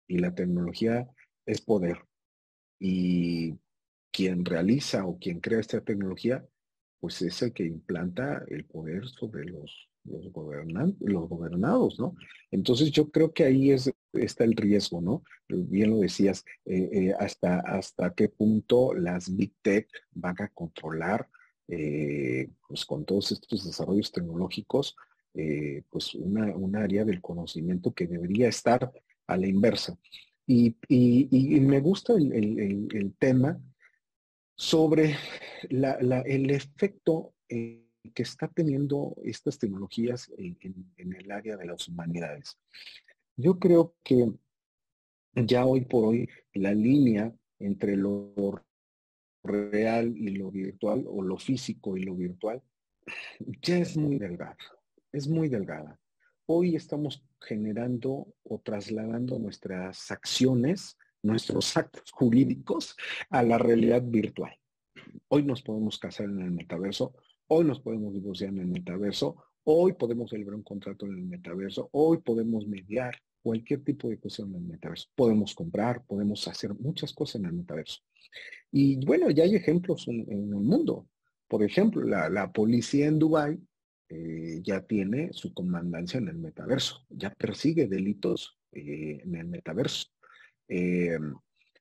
y la tecnología es poder. Y quien realiza o quien crea esta tecnología, pues es el que implanta el poder sobre los, los, los gobernados, ¿no? Entonces yo creo que ahí es, está el riesgo, ¿no? Bien lo decías, eh, eh, hasta, hasta qué punto las Big Tech van a controlar, eh, pues con todos estos desarrollos tecnológicos, pues una, un área del conocimiento que debería estar a la inversa. Y, me gusta el, tema sobre el efecto que está teniendo estas tecnologías en, el área de las humanidades. Yo creo que ya hoy por hoy la línea entre lo real y lo virtual o lo físico y lo virtual ya es muy delgada, es muy delgada. Hoy estamos generando o trasladando nuestras acciones, nuestros actos jurídicos a la realidad virtual. Hoy nos podemos casar en el metaverso, hoy nos podemos divorciar en el metaverso, hoy podemos celebrar un contrato en el metaverso, hoy podemos mediar cualquier tipo de cuestión en el metaverso. Podemos comprar, podemos hacer muchas cosas en el metaverso. Y bueno, ya hay ejemplos en, el mundo. Por ejemplo, la, policía en Dubái eh, ya tiene su comandancia en el metaverso, ya persigue delitos eh, en el metaverso. Eh,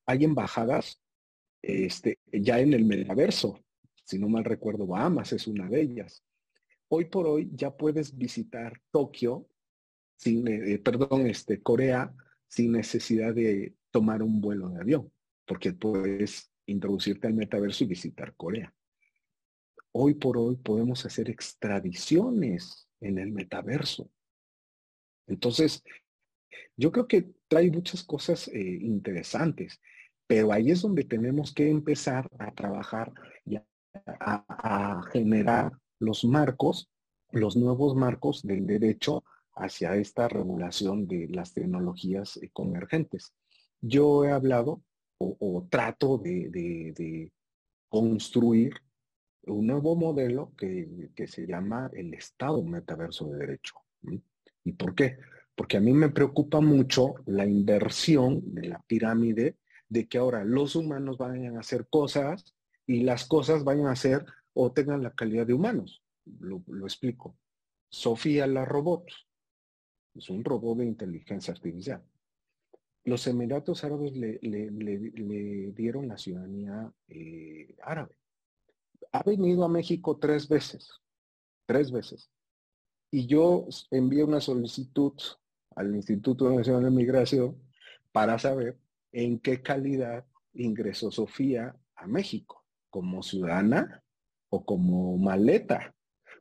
hay embajadas este, ya en el metaverso, si no mal recuerdo, Bahamas es una de ellas. Hoy por hoy ya puedes visitar Tokio, sin, perdón, este, Corea, sin necesidad de tomar un vuelo de avión, porque puedes introducirte al metaverso y visitar Corea hoy por hoy podemos hacer extradiciones en el metaverso. Entonces, yo creo que trae muchas cosas eh, interesantes, pero ahí es donde tenemos que empezar a trabajar a, generar los marcos, los nuevos marcos del derecho hacia esta regulación de las tecnologías eh, convergentes. Yo he hablado o, trato de construir un nuevo modelo que, se llama el Estado Metaverso de Derecho. ¿Y por qué? porque a mí me preocupa mucho la inversión de la pirámide de que ahora los humanos vayan a hacer cosas y las cosas vayan a ser o tengan la calidad de humanos. Lo, explico. Sofía la robot es un robot de inteligencia artificial. Los Emiratos Árabes le, dieron la ciudadanía eh, árabe. Ha venido a México tres veces, tres veces. Y yo envié una solicitud al Instituto Nacional de Migración para saber en qué calidad ingresó Sofía a México, como ciudadana o como maleta.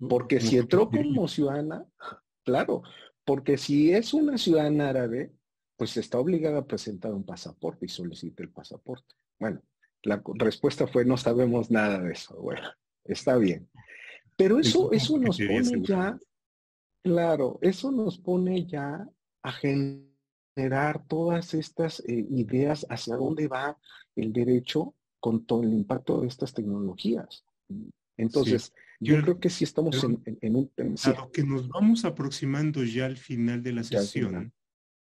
Porque si entró como ciudadana, claro, porque si es una ciudadana árabe, pues está obligada a presentar un pasaporte y solicita el pasaporte. Bueno, la respuesta fue no sabemos nada de eso. Bueno, está bien. Pero eso, eso nos pone ya, claro, eso nos pone ya a generar todas estas eh, ideas hacia dónde va el derecho con todo el impacto de estas tecnologías. Entonces, yo, creo que sí estamos en, un... A que nos vamos aproximando ya al final de la sesión,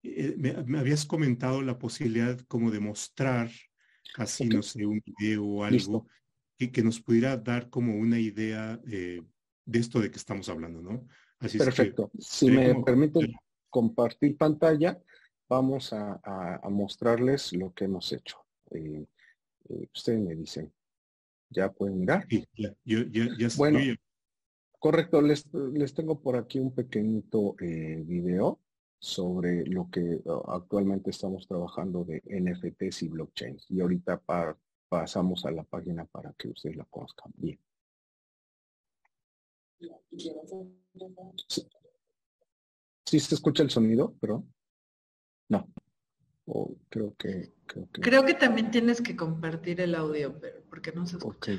eh, me, habías comentado la posibilidad como de mostrar casi, no sé, un video o algo que, que, nos pudiera dar como una idea de esto de que estamos hablando, ¿no? Así Perfecto. si me permiten compartir pantalla, vamos a, mostrarles lo que hemos hecho. Eh, eh, ustedes me dicen. ¿Ya pueden mirar? Sí, ya, yo, bueno, correcto. Les, les tengo por aquí un pequeñito eh, video sobre lo que uh, actualmente estamos trabajando de NFTs y blockchains. Y ahorita pasamos a la página para que ustedes la conozcan bien. Sí. se escucha el sonido, pero no. Creo que, creo que. también tienes que compartir el audio, pero porque no se escucha.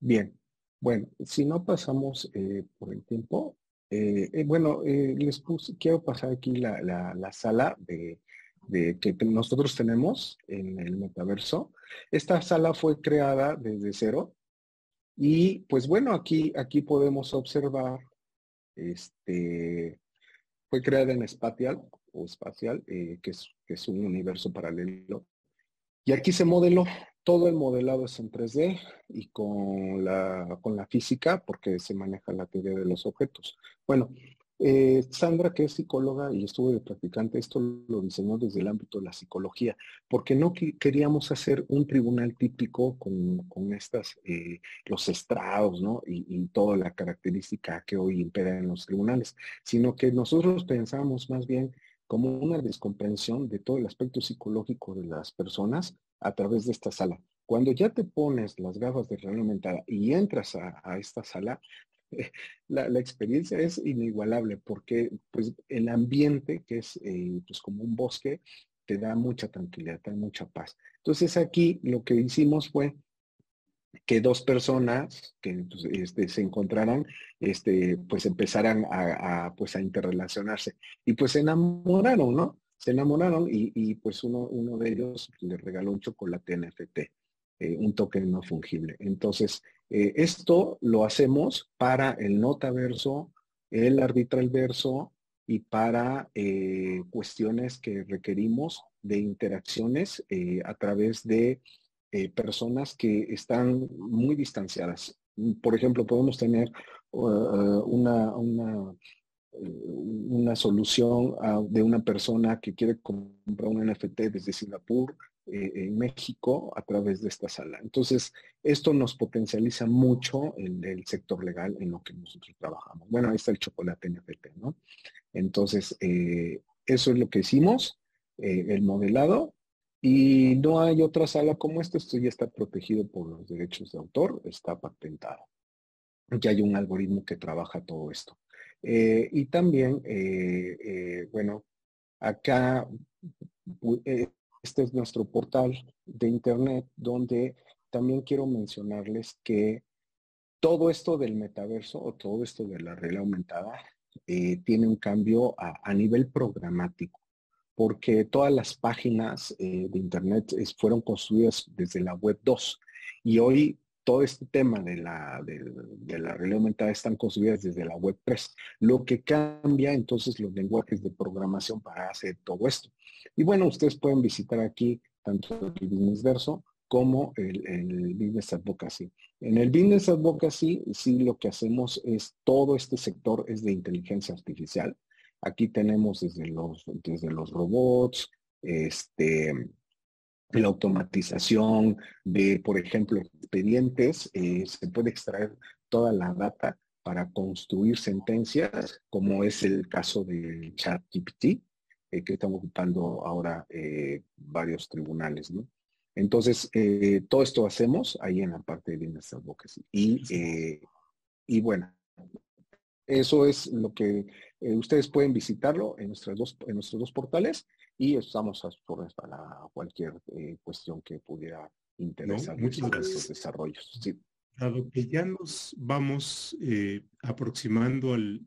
Bien. Bueno, si no pasamos eh, por el tiempo, eh, eh, bueno, les puse, quiero pasar aquí la, la, sala de, de, que nosotros tenemos en el metaverso. Esta sala fue creada desde cero y pues bueno, aquí, aquí podemos observar, este, fue creada en Spatial o Espacial, que, es, es un universo paralelo. Y aquí se modeló todo el modelado es en 3D y con la, con la física porque se maneja la teoría de los objetos. Bueno, eh, Sandra, que es psicóloga y estuvo de practicante, esto lo diseñó desde el ámbito de la psicología, porque no queríamos hacer un tribunal típico con, con estas, eh, los estrados, ¿no? Y, y, toda la característica que hoy impera en los tribunales, sino que nosotros pensamos más bien como una descomprensión de todo el aspecto psicológico de las personas a través de esta sala. Cuando ya te pones las gafas de realidad aumentada y entras a, esta sala, la, experiencia es inigualable porque pues, el ambiente, que es eh, pues, como un bosque, te da mucha tranquilidad, te da mucha paz. Entonces aquí lo que hicimos fue que dos personas que pues, este, se encontraran, este, pues empezaran a, pues, a interrelacionarse y pues se enamoraron, ¿no? se enamoraron y, pues uno, uno de ellos le regaló un chocolate NFT, eh, un token no fungible. Entonces, eh, esto lo hacemos para el notaverso, el arbitral verso y para eh, cuestiones que requerimos de interacciones a través de personas que están muy distanciadas. Por ejemplo, podemos tener uh, una, una una solución de una persona que quiere comprar un NFT desde Singapur, eh, en México, a través de esta sala. Entonces, esto nos potencializa mucho el, el, sector legal en lo que nosotros trabajamos. Bueno, ahí está el chocolate NFT, ¿no? Entonces, eh, eso es lo que hicimos, eh, el modelado, y no hay otra sala como esta, esto ya está protegido por los derechos de autor, está patentado. Ya hay un algoritmo que trabaja todo esto. Eh, y también, eh, eh, bueno, acá, este es nuestro portal de Internet donde también quiero mencionarles que todo esto del metaverso o todo esto de la realidad aumentada tiene un cambio a, nivel programático, porque todas las páginas de Internet fueron construidas desde la web 2 y hoy todo este tema de la, de, la realidad aumentada están construidas desde la web 3, lo que cambia entonces los lenguajes de programación para hacer todo esto. Y bueno, ustedes pueden visitar aquí tanto el Business Verso como el, el, Business Advocacy. En el Business Advocacy, sí lo que hacemos es todo este sector es de inteligencia artificial. Aquí tenemos desde los, desde los robots, este, la automatización de, por ejemplo, expedientes, eh, se puede extraer toda la data para construir sentencias, como es el caso del chat GPT, eh, que están ocupando ahora eh, varios tribunales, ¿no? Entonces, todo esto hacemos ahí en la parte de Business Advocacy. Y, y bueno, eso es lo que ustedes pueden visitarlo en, nuestras dos, en nuestros dos portales y estamos a para cualquier eh, cuestión que pudiera interesar no, muchos desarrollos. Dado que ya nos vamos eh, aproximando al,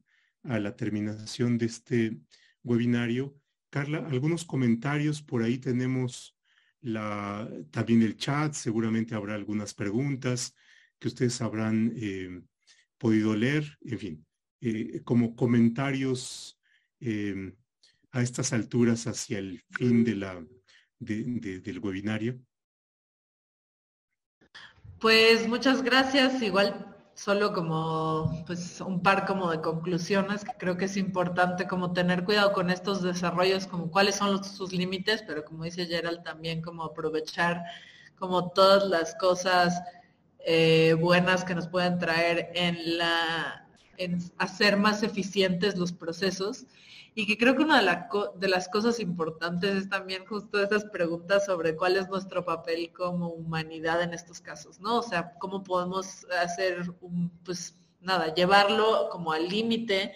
a la terminación de este webinario, Carla, algunos comentarios, por ahí tenemos la, también el chat, seguramente habrá algunas preguntas que ustedes habrán eh, podido leer, en fin, como comentarios a estas alturas hacia el fin de la, del webinario? Pues muchas gracias. Igual solo como pues un par como de conclusiones que creo que es importante como tener cuidado con estos desarrollos, como cuáles son sus límites, pero como dice Gerald también como aprovechar como todas las cosas eh, buenas que nos pueden traer en la en hacer más eficientes los procesos y que creo que una de, de, las cosas importantes es también justo esas preguntas sobre cuál es nuestro papel como humanidad en estos casos, ¿no? O sea, cómo podemos hacer un, pues nada, llevarlo como al límite.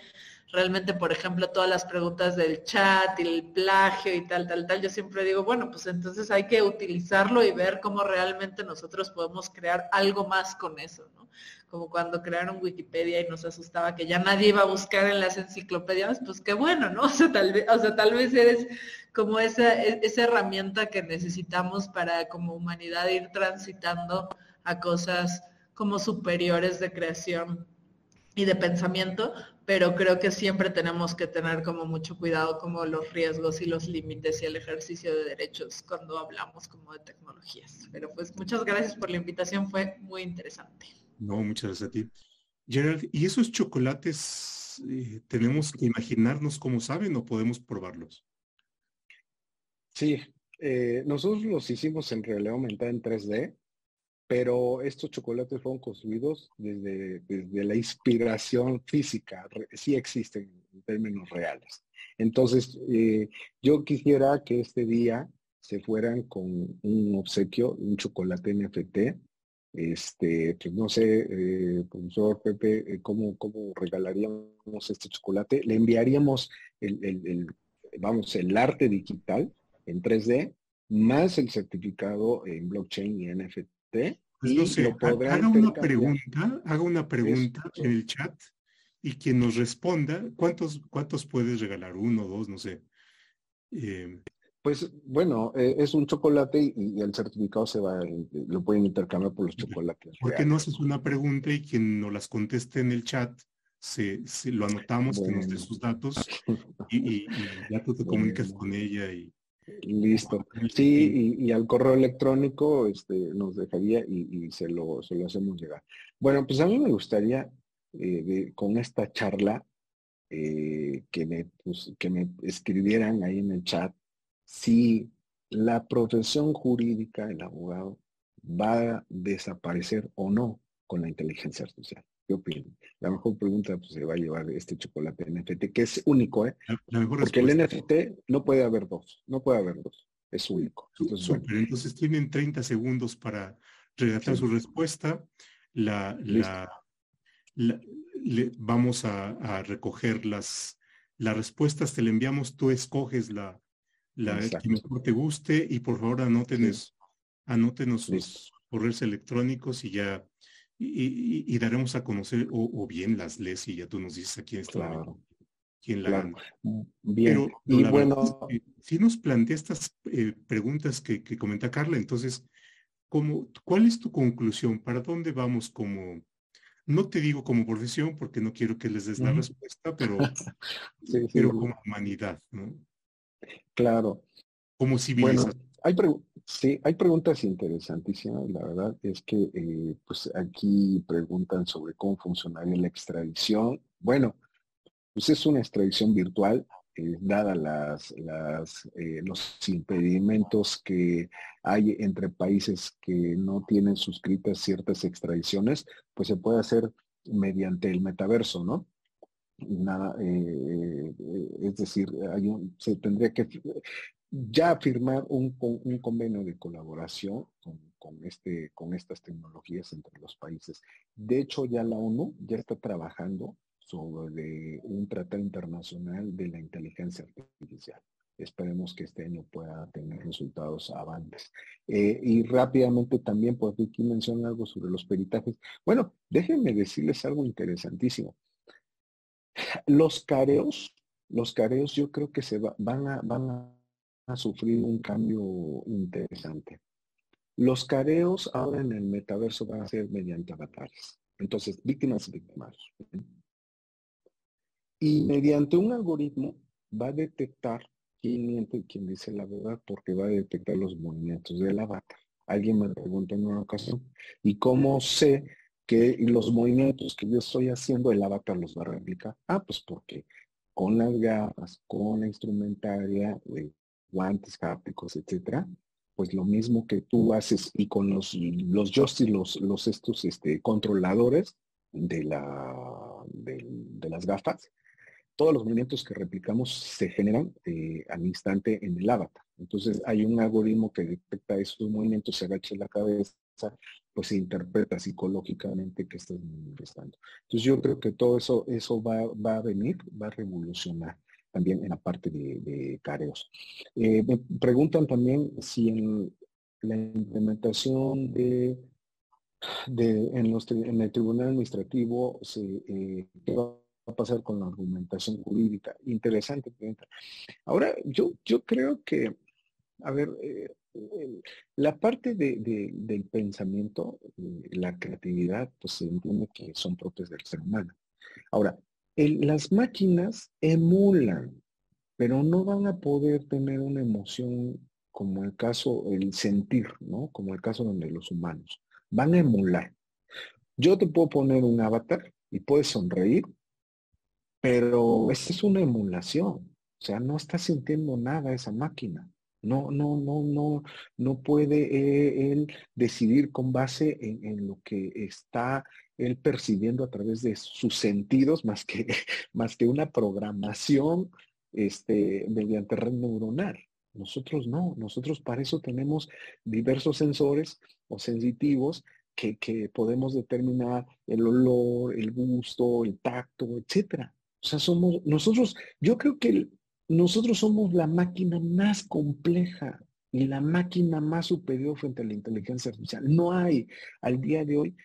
Realmente, por ejemplo, todas las preguntas del chat y el plagio y tal, tal, tal, yo siempre digo, bueno, pues entonces hay que utilizarlo y ver cómo realmente nosotros podemos crear algo más con eso, ¿no? como cuando crearon Wikipedia y nos asustaba que ya nadie iba a buscar en las enciclopedias, pues qué bueno, ¿no? O sea, tal vez, o sea, tal vez eres como esa, e, esa herramienta que necesitamos para como humanidad ir transitando a cosas como superiores de creación y de pensamiento, pero creo que siempre tenemos que tener como mucho cuidado como los riesgos y los límites y el ejercicio de derechos cuando hablamos como de tecnologías. Pero pues muchas gracias por la invitación, fue muy interesante. No, muchas gracias a ti. Gerald, ¿y esos chocolates eh, tenemos que imaginarnos cómo saben o podemos probarlos? Sí, eh, nosotros los hicimos en realidad aumentada en 3D, pero estos chocolates fueron construidos desde, desde la inspiración física, sí existen en términos reales. Entonces, eh, yo quisiera que este día se fueran con un obsequio, un chocolate NFT, este, pues no sé, eh, profesor Pepe, eh, ¿cómo, ¿cómo, regalaríamos este chocolate? Le enviaríamos el, vamos, el arte digital en 3D, más el certificado en blockchain y NFT. Pues no sé, haga una pregunta, haga una pregunta en el chat y quien nos responda, ¿cuántos, cuántos puedes regalar? Uno, dos, no sé. Eh, pues bueno, eh, es un chocolate y, el certificado se va, lo pueden intercambiar por los chocolates. ¿Por qué no haces una pregunta y quien nos las conteste en el chat, se, lo anotamos, que nos dé sus datos y, ya tú te comunicas con ella y... Listo. Sí, y, al correo electrónico este, nos dejaría y, se, lo, se lo hacemos llegar. Bueno, pues a mí me gustaría eh, con esta charla eh, que, me, pues, que me escribieran ahí en el chat si la profesión jurídica, el abogado, va a desaparecer o no con la inteligencia artificial. ¿Qué opinan? La mejor pregunta pues, se va a llevar este chocolate NFT, que es único, ¿eh? Porque el NFT no puede haber dos, no puede haber dos, es único. Entonces, entonces tienen 30 segundos para redactar su respuesta. La, vamos a, recoger las, las respuestas, te le enviamos, tú escoges la, la que mejor te guste y por favor anótenos, anótenos sus correos electrónicos y ya y, daremos a conocer o, bien las lees y ya tú nos dices a quién está claro. quién la mm, Bien. y bueno, si nos plantea estas eh, preguntas que, que comenta Carla, entonces ¿cuál es tu conclusión? ¿Para dónde vamos como, no te digo como profesión porque no quiero que les des la respuesta, pero, pero como humanidad, ¿no? Claro. Como civilización. Bueno, hay sí, hay preguntas interesantísimas. La verdad es que eh, pues aquí preguntan sobre cómo funcionaría la extradición. Bueno, pues es una extradición virtual eh, dada las, eh, los impedimentos que hay entre países que no tienen suscritas ciertas extradiciones, pues se puede hacer mediante el metaverso, ¿no? Nada, eh, es decir, se tendría que ya firmar un, un convenio de colaboración con, este, con estas tecnologías entre los países. De hecho, ya la ONU ya está trabajando sobre un tratado internacional de la inteligencia artificial. Esperemos que este año pueda tener resultados avantes. Eh, y rápidamente también, pues aquí menciona algo sobre los peritajes. Bueno, déjenme decirles algo interesantísimo. Los careos, los careos yo creo que se van, a, van a sufrir un cambio interesante. Los careos ahora en el metaverso van a ser mediante avatares. Entonces, víctimas y víctimas. Y mediante un algoritmo va a detectar quién miente y quién dice la verdad porque va a detectar los movimientos del avatar. Alguien me preguntó en una ocasión, ¿y cómo sé que los movimientos que yo estoy haciendo el avatar los va a replicar? Ah, pues porque con las gafas, con la instrumentaria, guantes hápticos, etcétera, pues lo mismo que tú haces y con los, los joysticks, los, los estos este, controladores de, la, de las gafas, todos los movimientos que replicamos se generan eh, al instante en el avatar. Entonces hay un algoritmo que detecta esos movimientos, se agacha la cabeza, pues se interpreta psicológicamente que estás manifestando. Entonces yo creo que todo eso, eso va, a venir, va a revolucionar también en la parte de, careos. Eh, me preguntan también si en la implementación de, en, los, en el tribunal administrativo se eh, a pasar con la argumentación jurídica? Interesante pregunta. Ahora, yo, yo creo que, a ver, eh, la parte del pensamiento, la creatividad, pues se entiende que son propias del ser humano. Ahora, las máquinas emulan, pero no van a poder tener una emoción como el caso, el sentir, ¿no? Como el caso donde los humanos. Van a emular. Yo te puedo poner un avatar y puedes sonreír pero esa es una emulación. O sea, no está sintiendo nada esa máquina. No, no, no, no, no puede eh, él decidir con base en, lo que está él percibiendo a través de sus sentidos más que, más que una programación este, mediante red neuronal. Nosotros no, nosotros para eso tenemos diversos sensores o sensitivos que, que podemos determinar el olor, el gusto, el tacto, etcétera. O sea, somos, nosotros, yo creo que nosotros somos la máquina más compleja y la máquina más superior frente a la inteligencia artificial. No hay al día de hoy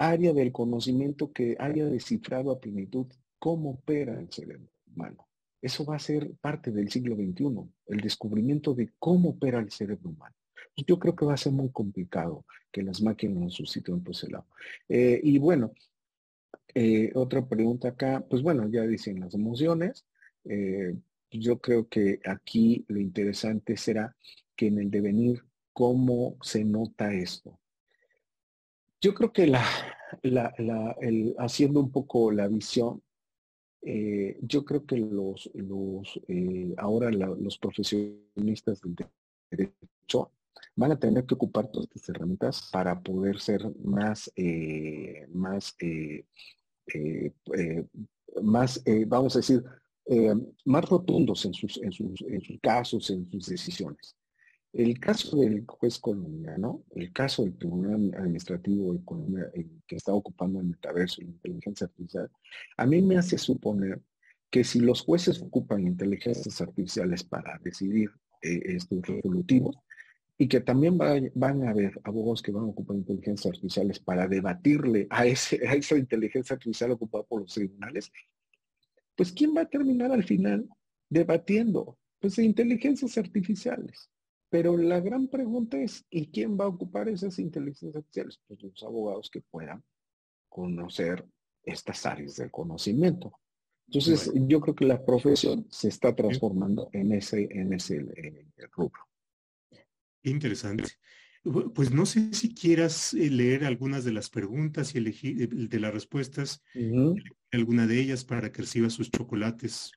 área del conocimiento que haya descifrado a plenitud cómo opera el cerebro humano. Eso va a ser parte del siglo XXI, el descubrimiento de cómo opera el cerebro humano. Yo creo que va a ser muy complicado que las máquinas nos sustituyan por ese lado. Eh, y bueno, eh, otra pregunta acá, pues bueno, ya dicen las emociones. Eh, yo creo que aquí lo interesante será que en el devenir, ¿cómo se nota esto? Yo creo que haciendo un poco la visión, eh, yo creo que los, los ahora los profesionistas del derecho van a tener que ocupar todas estas herramientas para poder ser más, más eh, eh, más, eh, vamos a decir, más rotundos en sus, en, sus, en sus casos, en sus decisiones. El caso del juez colombiano, el caso del Tribunal Administrativo de Colombia que está ocupando el metaverso y la inteligencia artificial, a mí me hace suponer que si los jueces ocupan inteligencias artificiales para decidir estos resolutivos, y que también van a haber abogados que van a ocupar inteligencias artificiales para debatirle a, a esa inteligencia artificial ocupada por los tribunales, pues ¿quién va a terminar al final debatiendo? Pues de inteligencias artificiales. Pero la gran pregunta es, ¿y quién va a ocupar esas inteligencias artificiales? Pues los abogados que puedan conocer estas áreas del conocimiento. Entonces, yo creo que la profesión se está transformando en ese, en ese eh, rubro. Interesante. Pues no sé si quieras eh, leer algunas de las preguntas y elegir eh, de las respuestas, alguna de ellas para que reciba sus chocolates.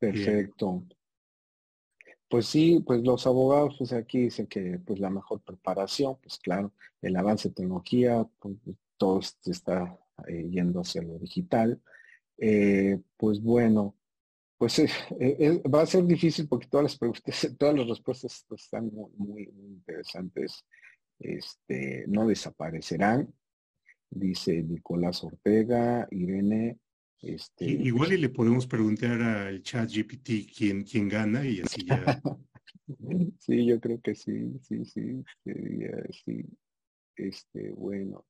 Perfecto. Pues sí, pues los abogados, pues aquí dicen que pues la mejor preparación, pues claro, el avance de tecnología, pues, todo está eh, yendo hacia lo digital. pues bueno, pues eh, eh, va a ser difícil porque todas las preguntas, todas las respuestas pues, están muy, interesantes. Este, no desaparecerán, dice Nicolás Ortega, Irene. Este, igual y le podemos preguntar al chat GPT quién, quién gana y así ya. sí, yo creo que sí, sí, sí, sí. Este, bueno,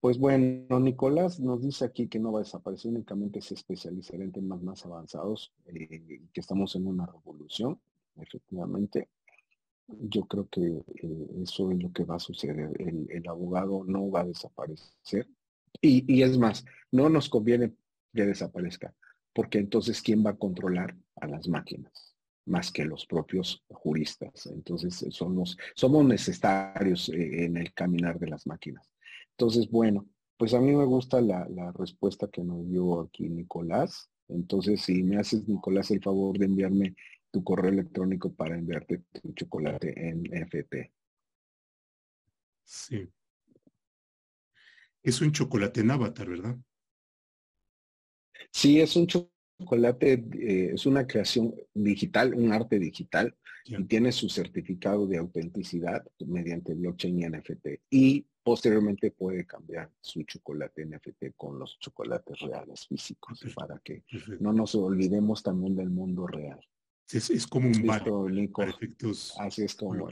pues bueno, Nicolás nos dice aquí que no va a desaparecer, únicamente se especializará en temas más avanzados, eh, que estamos en una revolución, efectivamente. Yo creo que eh, eso es lo que va a suceder. El, abogado no va a desaparecer. Y, y, es más, no nos conviene que desaparezca, porque entonces ¿quién va a controlar a las máquinas? Más que los propios juristas. Entonces somos, somos necesarios eh, en el caminar de las máquinas. Entonces, bueno, pues a mí me gusta la, respuesta que nos dio aquí Nicolás. Entonces, si me haces, Nicolás, el favor de enviarme tu correo electrónico para enviarte tu chocolate en FT. Sí. Es un chocolate en avatar, ¿verdad? Sí, es un chocolate, eh, es una creación digital, un arte digital, y tiene su certificado de autenticidad mediante blockchain y NFT. Y Posteriormente puede cambiar su chocolate NFT con los chocolates reales físicos para que no nos olvidemos también del mundo real. Es, como un efectos. Así es como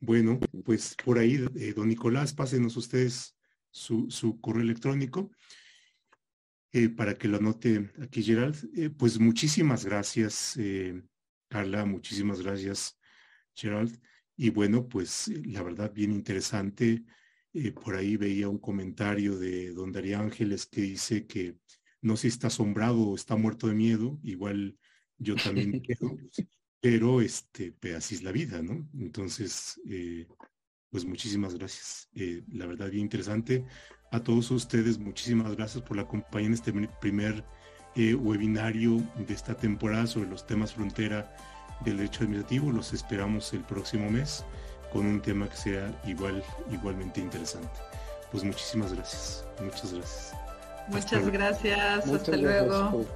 Bueno, pues por ahí, eh, don Nicolás, pásenos ustedes su, su correo electrónico eh, para que lo anote aquí Gerald. Eh, pues muchísimas gracias, Carla, muchísimas gracias, Gerald. Y bueno, pues eh, la verdad bien interesante. Eh, por ahí veía un comentario de don Darío Ángeles que dice que no sé si está asombrado o está muerto de miedo, igual yo también quedo, pero este, pues, así es la vida, ¿no? Entonces, eh, pues muchísimas gracias. la verdad bien interesante. A todos ustedes, muchísimas gracias por la compañía en este primer webinario de esta temporada sobre los temas frontera del derecho administrativo. Los esperamos el próximo mes con un tema que sea igual, igualmente interesante. Pues muchísimas gracias. Muchas gracias. Muchas gracias. Hasta luego.